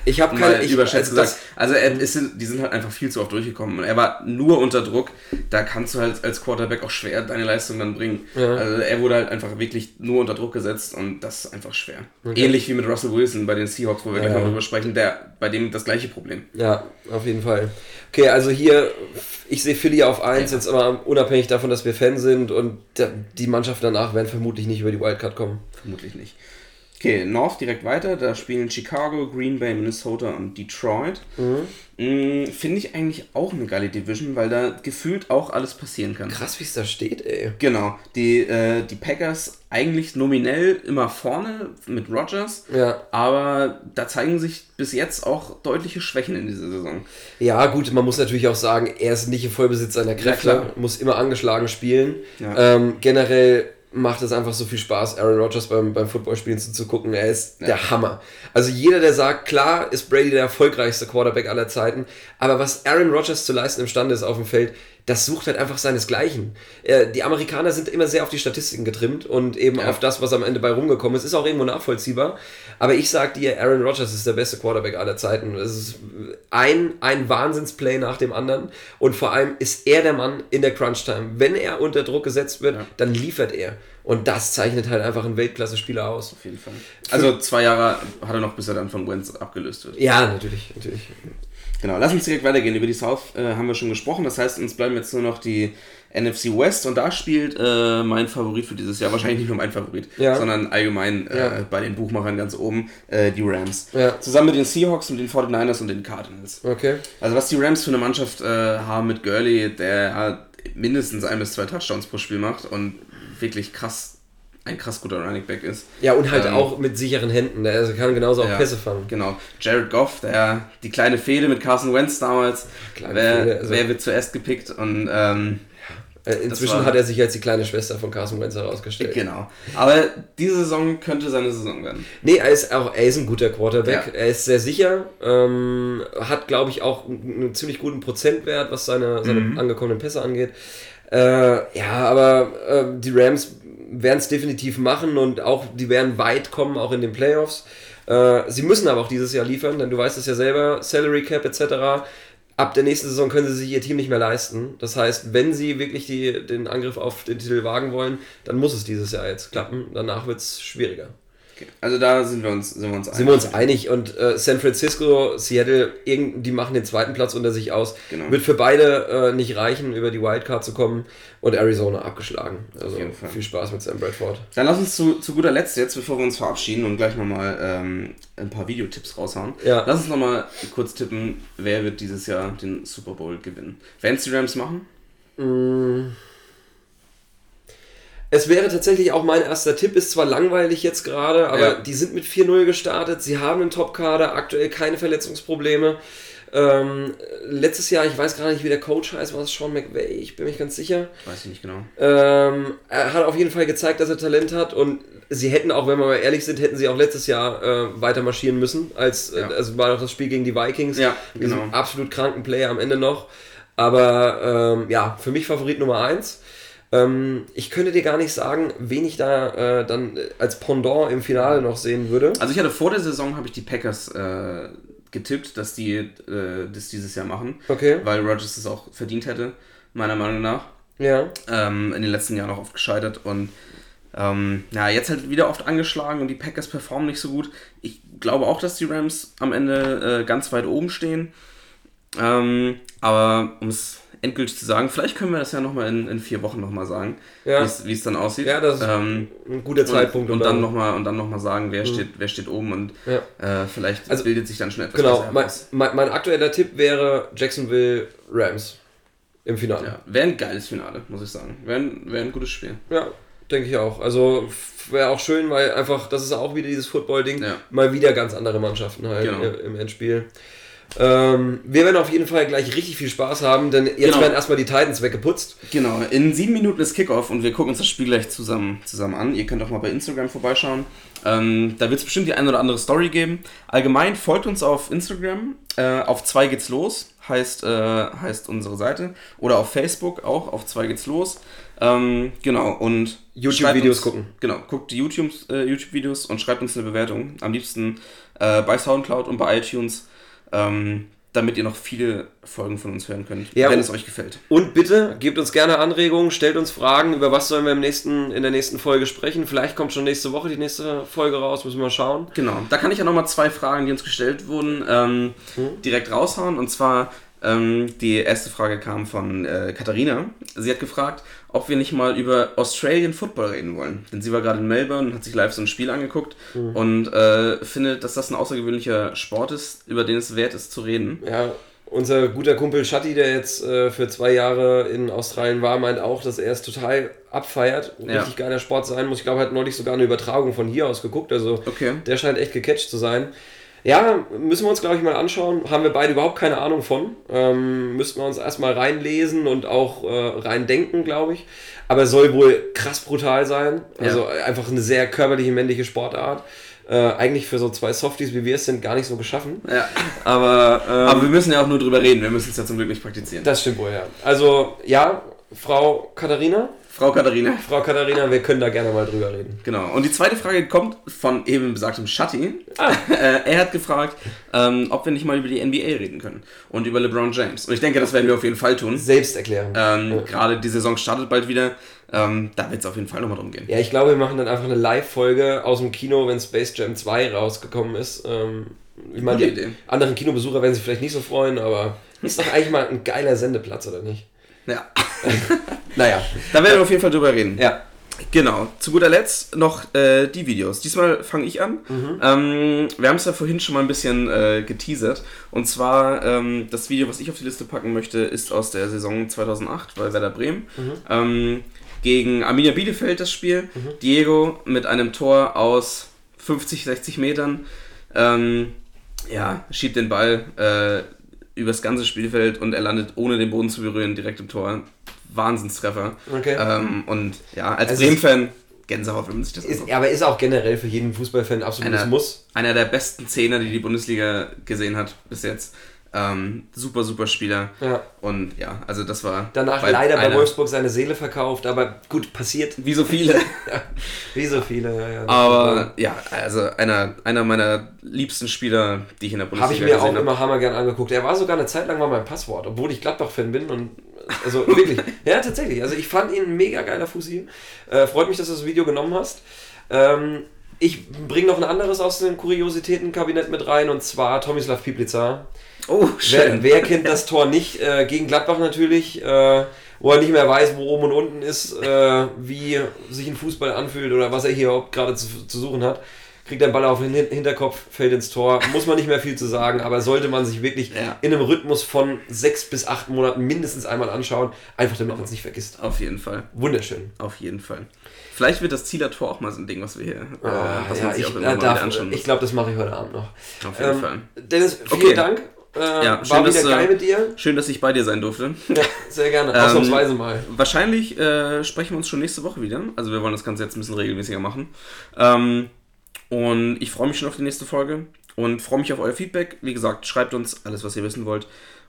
Ich hab um keine- mal ich- überschätzt also gesagt. Also, er, ist, die sind halt einfach viel zu oft durchgekommen. Und er war nur unter Druck. Da kannst du halt als Quarterback auch schwer deine Leistung dann bringen. Ja. Also, er wurde halt einfach wirklich nur unter Druck gesetzt und das ist einfach schwer. Ähnlich wie mit Russell Wilson bei den Seahawks, wo wir gleich Ja. noch drüber sprechen, der, bei dem das gleiche Problem. Ja, auf jeden Fall. Okay, also hier, ich sehe Philly auf 1, jetzt aber unabhängig davon, dass wir Fan sind und die Mannschaft danach werden vermutlich nicht über die Wildcard kommen. Vermutlich nicht. Okay, North direkt weiter. Da spielen Chicago, Green Bay, Minnesota und Detroit. Mm, Finde ich eigentlich auch eine geile Division, weil da gefühlt auch alles passieren kann. Krass, wie es da steht, ey. Genau. Die, äh, die Packers eigentlich nominell immer vorne mit Rodgers. Ja. Aber da zeigen sich bis jetzt auch deutliche Schwächen in dieser Saison. Ja, gut, man muss natürlich auch sagen, er ist nicht im Vollbesitz seiner Kräfte, klar. muss immer angeschlagen spielen. Ja. Ähm, generell macht es einfach so viel Spaß, Aaron Rodgers beim, beim Footballspielen zuzugucken. Er ist der Hammer. Also jeder, der sagt, klar ist Brady der erfolgreichste Quarterback aller Zeiten, aber was Aaron Rodgers zu leisten imstande ist auf dem Feld, das sucht halt einfach seinesgleichen. Äh, die Amerikaner sind immer sehr auf die Statistiken getrimmt und eben Ja. auf das, was am Ende bei rumgekommen ist, ist auch irgendwo nachvollziehbar. Aber ich sag dir, Aaron Rodgers ist der beste Quarterback aller Zeiten. Es ist ein, ein Wahnsinnsplay nach dem anderen und vor allem ist er der Mann in der Crunch-Time. Wenn er unter Druck gesetzt wird, dann liefert er. Und das zeichnet halt einfach einen Weltklasse-Spieler aus. Auf jeden Fall. Also zwei Jahre hat er noch, bis er dann von Wentz abgelöst wird. Ja, natürlich, natürlich. Genau, lass uns direkt weitergehen. Über die South äh, haben wir schon gesprochen. Das heißt, uns bleiben jetzt nur noch die NFC West und da spielt äh, mein Favorit für dieses Jahr, wahrscheinlich nicht nur mein Favorit, Ja. sondern allgemein äh, Ja. bei den Buchmachern ganz oben, äh, die Rams. Ja. Zusammen mit den Seahawks und den 49ers und den Cardinals. Okay. Also was die Rams für eine Mannschaft äh, haben mit Gurley, der mindestens ein bis zwei Touchdowns pro Spiel macht und wirklich krass, ein krass guter Running Back ist. Ja, und halt Ähm, auch mit sicheren Händen. Der kann genauso auch Ja, Pässe fangen. Genau. Jared Goff, der die kleine Fehde mit Carson Wentz damals. Kleine wer, Fehde, also- wer wird zuerst gepickt? Und ähm, Äh, Inzwischen war- hat er sich als die kleine Schwester von Carson Wentz herausgestellt. genau. Aber diese Saison könnte seine Saison werden. Nee, er ist auch er ist ein guter Quarterback. Ja. Er ist sehr sicher. Ähm, hat, glaube ich, auch einen einen ziemlich guten Prozentwert, was seine, seine Mhm. angekommenen Pässe angeht. Äh, ja, aber äh, die Rams werden es definitiv machen und auch die werden weit kommen, auch in den Playoffs. Äh, sie müssen aber auch dieses Jahr liefern, denn du weißt es ja selber, Salary Cap etc. Ab der nächsten Saison können sie sich ihr Team nicht mehr leisten. Das heißt, wenn sie wirklich die, den Angriff auf den Titel wagen wollen, dann muss es dieses Jahr jetzt klappen. Danach wird es schwieriger. Also da sind wir uns, sind wir uns Sind wir uns einig und äh, San Francisco, Seattle, irgend, die machen den zweiten Platz unter sich aus. Genau. Wird für beide äh, nicht reichen, über die Wildcard zu kommen und Arizona abgeschlagen. Also viel Spaß mit Sam Bradford. Dann lass uns zu, zu guter Letzt jetzt, bevor wir uns verabschieden und gleich nochmal ähm, ein paar Videotipps raushauen. Ja. Lass uns nochmal kurz tippen, wer wird dieses Jahr den Super Bowl gewinnen. Werden es die Rams machen? Es wäre tatsächlich auch mein erster Tipp, ist zwar langweilig jetzt gerade, aber Ja. die sind mit 4-0 gestartet, sie haben einen Top-Kader, aktuell keine Verletzungsprobleme. Ähm, letztes Jahr, ich weiß gar nicht, wie der Coach heißt, war es Sean McVay, ich bin mir ganz sicher. Weiß ich nicht genau. Ähm, er hat auf jeden Fall gezeigt, dass er Talent hat und sie hätten auch, wenn wir mal ehrlich sind, hätten sie auch letztes Jahr äh, weiter marschieren müssen. Als, Ja. äh, also war doch das Spiel gegen die Vikings. Ja, genau. absolut kranken Player am Ende noch. Aber ähm, ja, für mich Favorit Nummer 1. Ähm, ich könnte dir gar nicht sagen, wen ich da äh, dann äh, als Pendant im Finale noch sehen würde. Also ich hatte vor der Saison, habe ich die Packers äh, getippt, dass die äh, das dieses Jahr machen. Okay. Weil Rodgers es auch verdient hätte, meiner Meinung nach. Ja. ähm, in den letzten Jahren auch oft gescheitert und ähm, ja, jetzt halt wieder oft angeschlagen und die Packers performen nicht so gut. Ich glaube auch, dass die Rams am Ende äh, ganz weit oben stehen. Ähm, aber um es endgültig zu sagen, vielleicht können wir das ja nochmal in, in vier Wochen nochmal sagen, Ja. wie es- dann aussieht. Ja, das ist ähm, ein guter Zeitpunkt. Und, und dann da- nochmal und dann noch mal sagen, wer, steht, wer steht oben und Ja. äh, vielleicht Also, bildet sich dann schon etwas Genau, mein, mein, mein aktueller Tipp wäre Jacksonville Rams im Finale. Ja, wäre ein geiles Finale, muss ich sagen. Wäre ein, wär ein gutes Spiel. Ja, denke ich auch. Also wäre auch schön, weil einfach, das ist auch wieder dieses Football-Ding, mal wieder ganz andere Mannschaften halt Genau. im Endspiel. Ähm, wir werden auf jeden Fall gleich richtig viel Spaß haben, denn jetzt Genau. werden erstmal die Titans weggeputzt. Genau, in sieben Minuten ist Kickoff und wir gucken uns das Spiel gleich zusammen, zusammen an. Ihr könnt auch mal bei Instagram vorbeischauen. Ähm, da wird es bestimmt die eine oder andere Story geben. Allgemein folgt uns auf Instagram. Äh, auf 2 geht's los, heißt, äh, heißt unsere Seite. Oder auf Facebook auch, auf 2 geht's los. Ähm, genau, und YouTube-Videos gucken. Genau, guckt die YouTube, äh, YouTube-Videos und schreibt uns eine Bewertung. Am liebsten äh, bei Soundcloud und bei iTunes, ähm, damit ihr noch viele Folgen von uns hören könnt, Ja, wenn es euch gefällt. Und bitte gebt uns gerne Anregungen, stellt uns Fragen, über was sollen wir im nächsten, in der nächsten Folge sprechen. Vielleicht kommt schon nächste Woche die nächste Folge raus, müssen wir mal schauen. Genau, da kann ich ja nochmal zwei Fragen, die uns gestellt wurden, ähm, direkt raushauen. Und zwar, ähm, die erste Frage kam von äh, Katharina. Sie hat gefragt, ob wir nicht mal über Australian Football reden wollen. Denn sie war gerade in Melbourne und hat sich live so ein Spiel angeguckt und äh, findet, dass das ein außergewöhnlicher Sport ist, über den es wert ist zu reden. Ja, unser guter Kumpel Shatti, der jetzt äh, für zwei Jahre in Australien war, meint auch, dass er es total abfeiert. Ja. Richtig geiler Sport sein muss. Ich glaube, er hat neulich sogar eine Übertragung von hier aus geguckt. Also Okay. der scheint echt gecatcht zu sein. Ja, müssen wir uns, glaube ich, mal anschauen. Haben wir beide überhaupt keine Ahnung von. Ähm, müssten wir uns erstmal reinlesen und auch äh, reindenken, glaube ich. Aber es soll wohl krass brutal sein. Also einfach eine sehr körperliche, männliche Sportart. Äh, eigentlich für so zwei Softies wie wir es sind gar nicht so geschaffen. Ja. Aber, ähm, Aber wir müssen ja auch nur drüber reden, wir müssen es ja zum Glück nicht praktizieren. das stimmt wohl, ja. Also, ja, Frau Katharina, Frau Katharina. <laughs> Frau Katharina, wir können da gerne mal drüber reden. Genau. Und die zweite Frage kommt von eben besagtem Shatti. Ah. <laughs> Äh, er hat gefragt, ähm, ob wir nicht mal über die NBA reden können und über LeBron James. Und ich denke, das werden wir auf jeden Fall tun. Selbst erklären. Ähm, Gerade die Saison startet bald wieder. Ähm, da wird es auf jeden Fall nochmal drum gehen. Ja, ich glaube, wir machen dann einfach eine Live-Folge aus dem Kino, wenn Space Jam 2 rausgekommen ist. Ähm, ich meine, die anderen Kinobesucher werden sich vielleicht nicht so freuen, aber ist doch eigentlich mal ein geiler Sendeplatz, oder nicht? Ja. <laughs> Naja. Da werden wir auf jeden Fall drüber reden. Ja. Genau. Zu guter Letzt noch äh, die Videos. Diesmal fange ich an. Ähm, wir haben es ja vorhin schon mal ein bisschen äh, geteasert. Und zwar ähm, das Video, was ich auf die Liste packen möchte, ist aus der Saison 2008 bei Werder Bremen. Ähm, gegen Arminia Bielefeld das Spiel. Diego mit einem Tor aus 50, 60 Metern. Ähm, ja, schiebt den Ball äh, übers ganze Spielfeld und er landet ohne den Boden zu berühren direkt im Tor. Wahnsinnstreffer. Okay. Ähm, und ja, als Also Bremen-Fan, Gänsehaut, wenn man sich das Ist, anguckt. aber ist auch generell für jeden Fußballfan ein absolutes Einer, Muss. einer der besten Zehner, die die Bundesliga gesehen hat bis jetzt. Ähm, super, super Spieler. Ja. Und ja, also das war. Danach bei leider bei Wolfsburg seine Seele verkauft, aber gut, passiert. Wie so viele. <laughs> Wie so viele. Ja, ja. Aber ja, also einer, einer meiner liebsten Spieler, die ich in der Habe Bundesliga ich mir auch gesehen habe. immer hammergern angeguckt. Er war sogar eine Zeit lang mal mein Passwort, obwohl ich Gladbach-Fan bin und also <laughs> wirklich. ja, tatsächlich. Also ich fand ihn ein mega geiler Fussi. Äh, freut mich, dass du das Video genommen hast. Ähm, ich bringe noch ein anderes aus dem Kuriositätenkabinett mit rein und zwar Tomislav Piplica. Oh, Wer, schön. wer kennt das Tor nicht? Äh, gegen Gladbach natürlich, äh, wo er nicht mehr weiß, wo oben und unten ist, äh, wie sich ein Fußball anfühlt oder was er hier überhaupt gerade zu, zu suchen hat. Kriegt den Ball auf den Hin- Hinterkopf, fällt ins Tor. Muss man nicht mehr viel zu sagen, aber sollte man sich wirklich Ja. in einem Rhythmus von sechs bis acht Monaten mindestens einmal anschauen, einfach damit man es nicht vergisst. Auf jeden Fall. Wunderschön. Auf jeden Fall. Vielleicht wird das Zieler Tor auch mal so ein Ding, was wir hier, äh, Ah, was ja, man sich ich auch immer darf- wieder anschauen muss. ich glaube, das mache ich heute Abend noch. Auf jeden Ähm, Fall. Dennis, vielen Okay. Dank. Äh, Ja, war schön, wieder dass, geil äh, mit dir. Schön, dass ich bei dir sein durfte. <laughs> Ja, sehr gerne. Ähm, Ausnahmsweise mal. Wahrscheinlich äh, sprechen wir uns schon nächste Woche wieder. Also wir wollen das Ganze jetzt ein bisschen regelmäßiger machen. Ähm, und ich freue mich schon auf die nächste Folge und freue mich auf euer Feedback. Wie gesagt, schreibt uns alles, was ihr wissen wollt.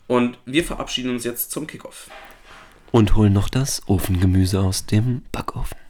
Und wir verabschieden uns jetzt zum Kickoff. Und holen noch das Ofengemüse aus dem Backofen.